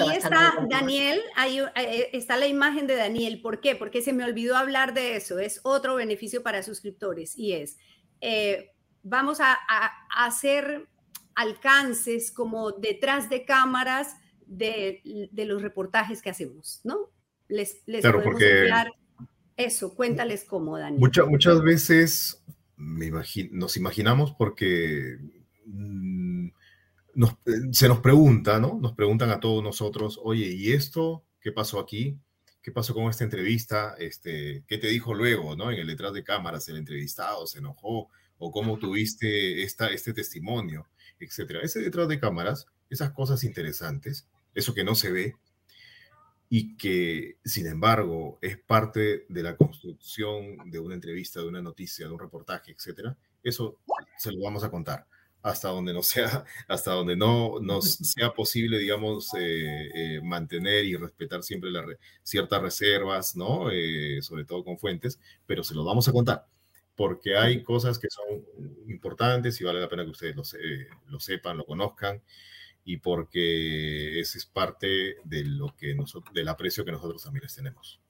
Ahí está. Daniel, ahí eh, está la imagen de Daniel. ¿Por qué? Porque se me olvidó hablar de eso. Es otro beneficio para suscriptores y es, eh, vamos a, a- a hacer alcances como detrás de cámaras de, de los reportajes que hacemos, ¿no? Les, les Claro, podemos porque- enviar eso. Cuéntales cómo, Daniel. Mucha- muchas veces me imagi- nos imaginamos porque mm, nos- eh, se nos pregunta, ¿no? Nos preguntan a todos nosotros, oye, ¿y esto? ¿Qué pasó aquí? ¿Qué pasó con esta entrevista? Este, ¿Qué te dijo luego, ¿no? En el detrás de cámaras, el entrevistado se enojó o cómo tuviste esta, este testimonio, etcétera. Ese detrás de cámaras, esas cosas interesantes, eso que no se ve, y que, sin embargo, es parte de la construcción de una entrevista, de una noticia, de un reportaje, etcétera, eso se lo vamos a contar hasta donde no sea, hasta donde no nos sea posible, digamos, eh, eh, mantener y respetar siempre las re- ciertas reservas, ¿no? Eh, sobre todo con fuentes, pero se lo vamos a contar, porque hay cosas que son importantes y vale la pena que ustedes lo, se- lo sepan, lo conozcan, y porque ese es parte de lo que nosotros, del aprecio que nosotros también les tenemos.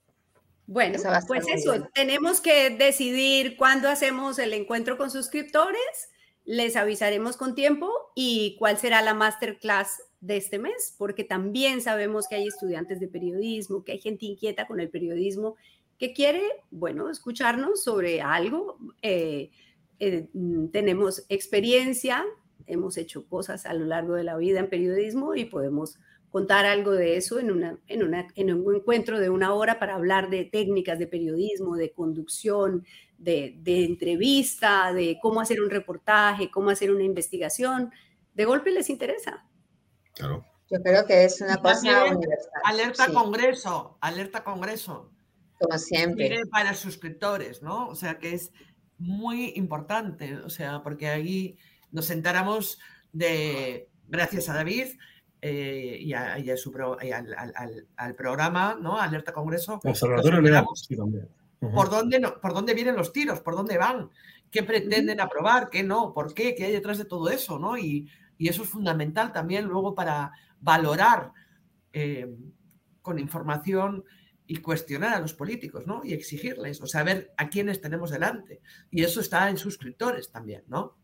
Bueno, pues eso, bien. tenemos que decidir cuándo hacemos el encuentro con suscriptores, les avisaremos con tiempo y cuál será la masterclass de este mes, porque también sabemos que hay estudiantes de periodismo, que hay gente inquieta con el periodismo, que quiere, bueno, escucharnos sobre algo. Eh, eh, mm, tenemos experiencia, hemos hecho cosas a lo largo de la vida en periodismo y podemos contar algo de eso en, un encuentro de una hora para hablar de técnicas de periodismo, de conducción, de, de entrevista, de cómo hacer un reportaje, cómo hacer una investigación. De golpe les interesa. Claro. Yo creo que es una cosa universal. Alerta sí, Congreso, alerta Congreso. como siempre. Mire para suscriptores, ¿no? O sea que es muy importante, o sea, porque ahí nos enteramos de, gracias a David eh, y, a, y a su pro- y al, al- al- al programa, ¿no? Alerta Congreso, Observatorio enteramos sí, también. Por dónde, no- por dónde vienen los tiros, por dónde van, qué pretenden aprobar, qué no, por qué, qué hay detrás de todo eso, ¿no? Y, y eso es fundamental también luego para valorar eh, con información y cuestionar a los políticos, ¿no? Y exigirles, o saber a quiénes tenemos delante. Y eso está en suscriptores también, ¿no?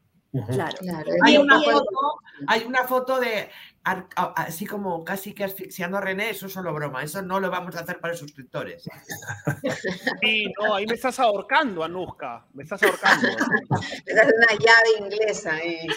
Claro. Claro, Hay una foto, hay una foto de así como casi que asfixiando a René, eso es solo broma, eso no lo vamos a hacer para suscriptores. Sí, no, ahí me estás ahorcando, Anuska. Me estás ahorcando. es una llave inglesa. y-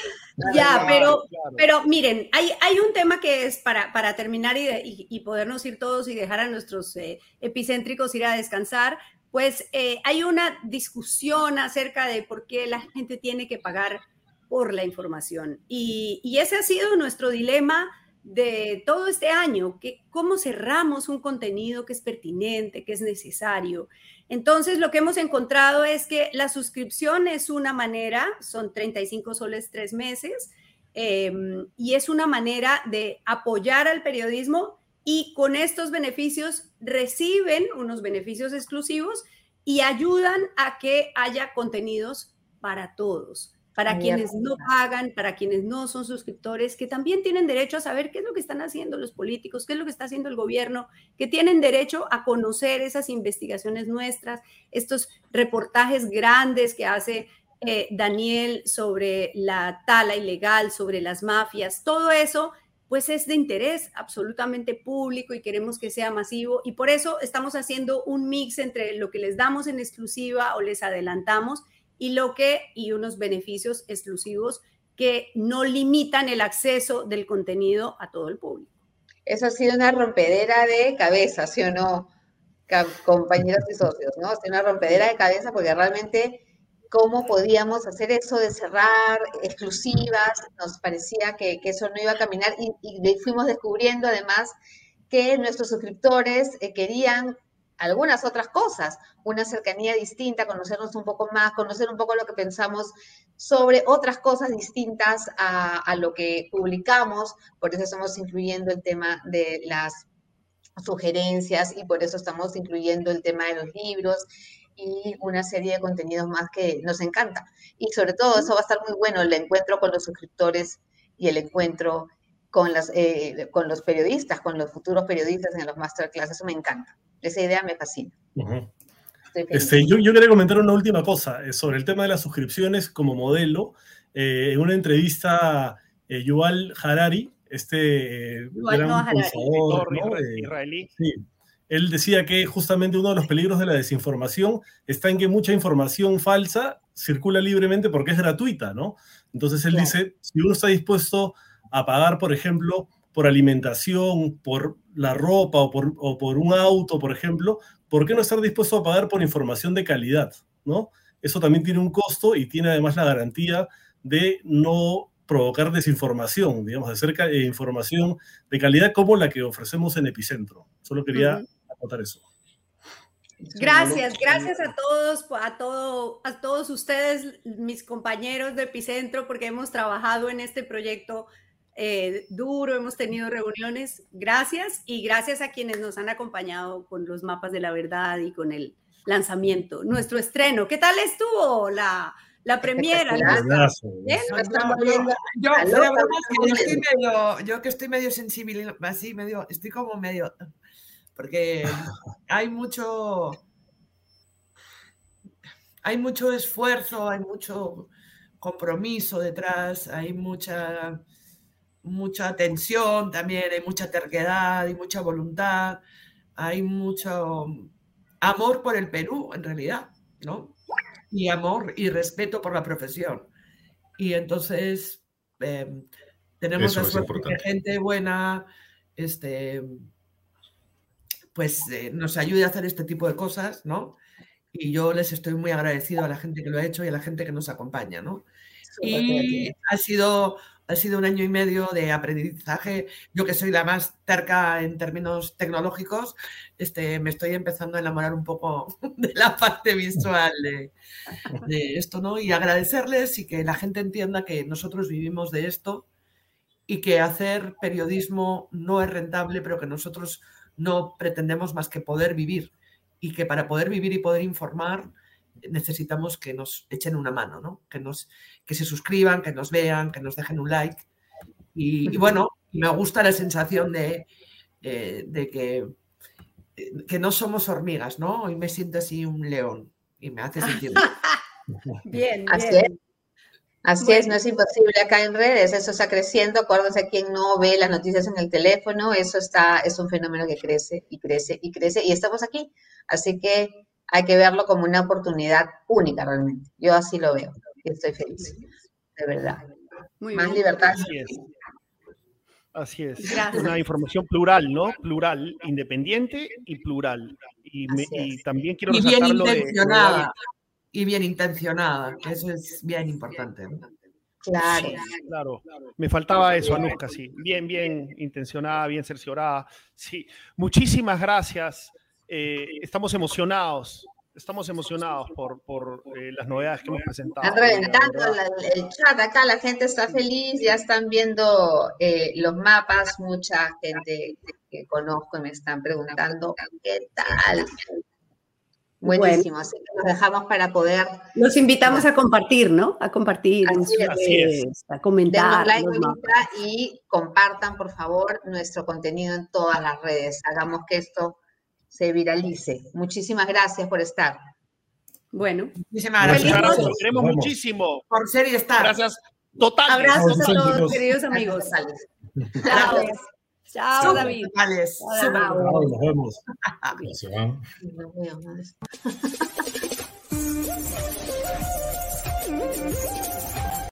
Ya, pero, claro. pero miren, hay, hay un tema que es para, para terminar y, de- y- y podernos ir todos y dejar a nuestros eh, epicéntricos ir a descansar, pues eh, hay una discusión acerca de por qué la gente tiene que pagar por la información. Y, ese ha sido nuestro dilema de todo este año, que cómo cerramos un contenido que es pertinente, que es necesario. Entonces, lo que hemos encontrado es que la suscripción es una manera, son 35 soles tres meses, eh, y es una manera de apoyar al periodismo y con estos beneficios reciben unos beneficios exclusivos y ayudan a que haya contenidos para todos, para quienes no pagan, para quienes no son suscriptores, que también tienen derecho a saber qué es lo que están haciendo los políticos, qué es lo que está haciendo el gobierno, que tienen derecho a conocer esas investigaciones nuestras, estos reportajes grandes que hace eh, Daniel sobre la tala ilegal, sobre las mafias, todo eso pues es de interés absolutamente público y queremos que sea masivo y por eso estamos haciendo un mix entre lo que les damos en exclusiva o les adelantamos y lo que y unos beneficios exclusivos que no limitan el acceso del contenido a todo el público. Eso ha sido una rompedera de cabeza, ¿sí o no? compañeros y socios, ¿no? Sido una rompedera de cabeza porque realmente cómo podíamos hacer eso de cerrar exclusivas, nos parecía que, eso no iba a caminar y, y, fuimos descubriendo además que nuestros suscriptores eh, querían algunas otras cosas, una cercanía distinta, conocernos un poco más, conocer un poco lo que pensamos sobre otras cosas distintas a, lo que publicamos, por eso estamos incluyendo el tema de las sugerencias y por eso estamos incluyendo el tema de los libros y una serie de contenidos más que nos encanta. Y sobre todo, eso va a estar muy bueno, el encuentro con los suscriptores y el encuentro con, las, eh, con los periodistas, con los futuros periodistas en los masterclass, eso me encanta. Esa idea me fascina. este, yo, yo, quería comentar una última cosa eh, sobre el tema de las suscripciones como modelo. Eh, en una entrevista, Yuval Harari, este gran Harari. israelí, sí, él decía que justamente uno de los peligros de la desinformación está en que mucha información falsa circula libremente porque es gratuita, ¿no? Entonces él dice, si uno está dispuesto a pagar, por ejemplo, por alimentación, por la ropa o por, o por un auto, por ejemplo, ¿por qué no estar dispuesto a pagar por información de calidad, ¿no? Eso también tiene un costo y tiene además la garantía de no provocar desinformación, digamos, de cerca de información de calidad como la que ofrecemos en Epicentro. Solo quería eso. Gracias, gracias a todos, a, todo, a todos ustedes, mis compañeros de Epicentro, porque hemos trabajado en este proyecto eh, duro, hemos tenido reuniones. Gracias y gracias a quienes nos han acompañado con los mapas de la verdad y con el lanzamiento, nuestro estreno. ¿Qué tal estuvo la, la premiera? Yo, que estoy medio sensible, así, medio, estoy como medio porque hay mucho, hay mucho esfuerzo, hay mucho compromiso detrás, hay mucha, mucha tensión también, hay mucha terquedad y mucha voluntad, hay mucho amor por el Perú, en realidad, ¿no? Y amor y respeto por la profesión. Y entonces em, tenemos la gente buena, este, pues eh, nos ayude a hacer este tipo de cosas, ¿no? Y yo les estoy muy agradecido a la gente que lo ha hecho y a la gente que nos acompaña, ¿no? Y ha sido, ha sido un año y medio de aprendizaje. Yo que soy la más terca en términos tecnológicos, este, me estoy empezando a enamorar un poco de la parte visual de, de esto, ¿no? Y agradecerles y que la gente entienda que nosotros vivimos de esto y que hacer periodismo no es rentable, pero que nosotros no pretendemos más que poder vivir y que para poder vivir y poder informar necesitamos que nos echen una mano, ¿no? que, nos, que se suscriban, que nos vean, que nos dejen un like. Y, bueno, me gusta la sensación de, eh, de que, que no somos hormigas, ¿no? Hoy me siento así un león y me hace sentir. bien, bien. Así es, no es imposible acá en redes, eso está creciendo, acuérdense quien no ve las noticias en el teléfono, eso está, es un fenómeno que crece y crece y crece y estamos aquí, así que hay que verlo como una oportunidad única realmente, yo así lo veo y estoy feliz, de verdad. Más libertad. Así es. Así es. Una información plural, ¿no? Plural, independiente y plural. Y, también quiero resaltarlo de y bien intencionada, que eso es bien importante. Claro. claro. Me faltaba eso, Anuska, sí. Bien, bien intencionada, bien cerciorada. Sí. Muchísimas gracias. Eh, estamos emocionados. Estamos emocionados por, por eh, las novedades que hemos presentado. Están reventando el chat acá, la gente está feliz, ya están viendo eh, los mapas, mucha gente que conozco y me están preguntando, ¿qué tal? Buenísimo, así que nos dejamos para poder. Los invitamos a compartir, ¿no? A compartir, a comentar. Like y compartan, por favor, nuestro contenido en todas las redes. Hagamos que esto se viralice. Muchísimas gracias por estar. Bueno, muchísimas gracias. queremos muchísimo. Por ser y estar. Gracias. Total. Abrazos a todos, queridos amigos. Gracias. Chao. David. Chao. Nos vemos.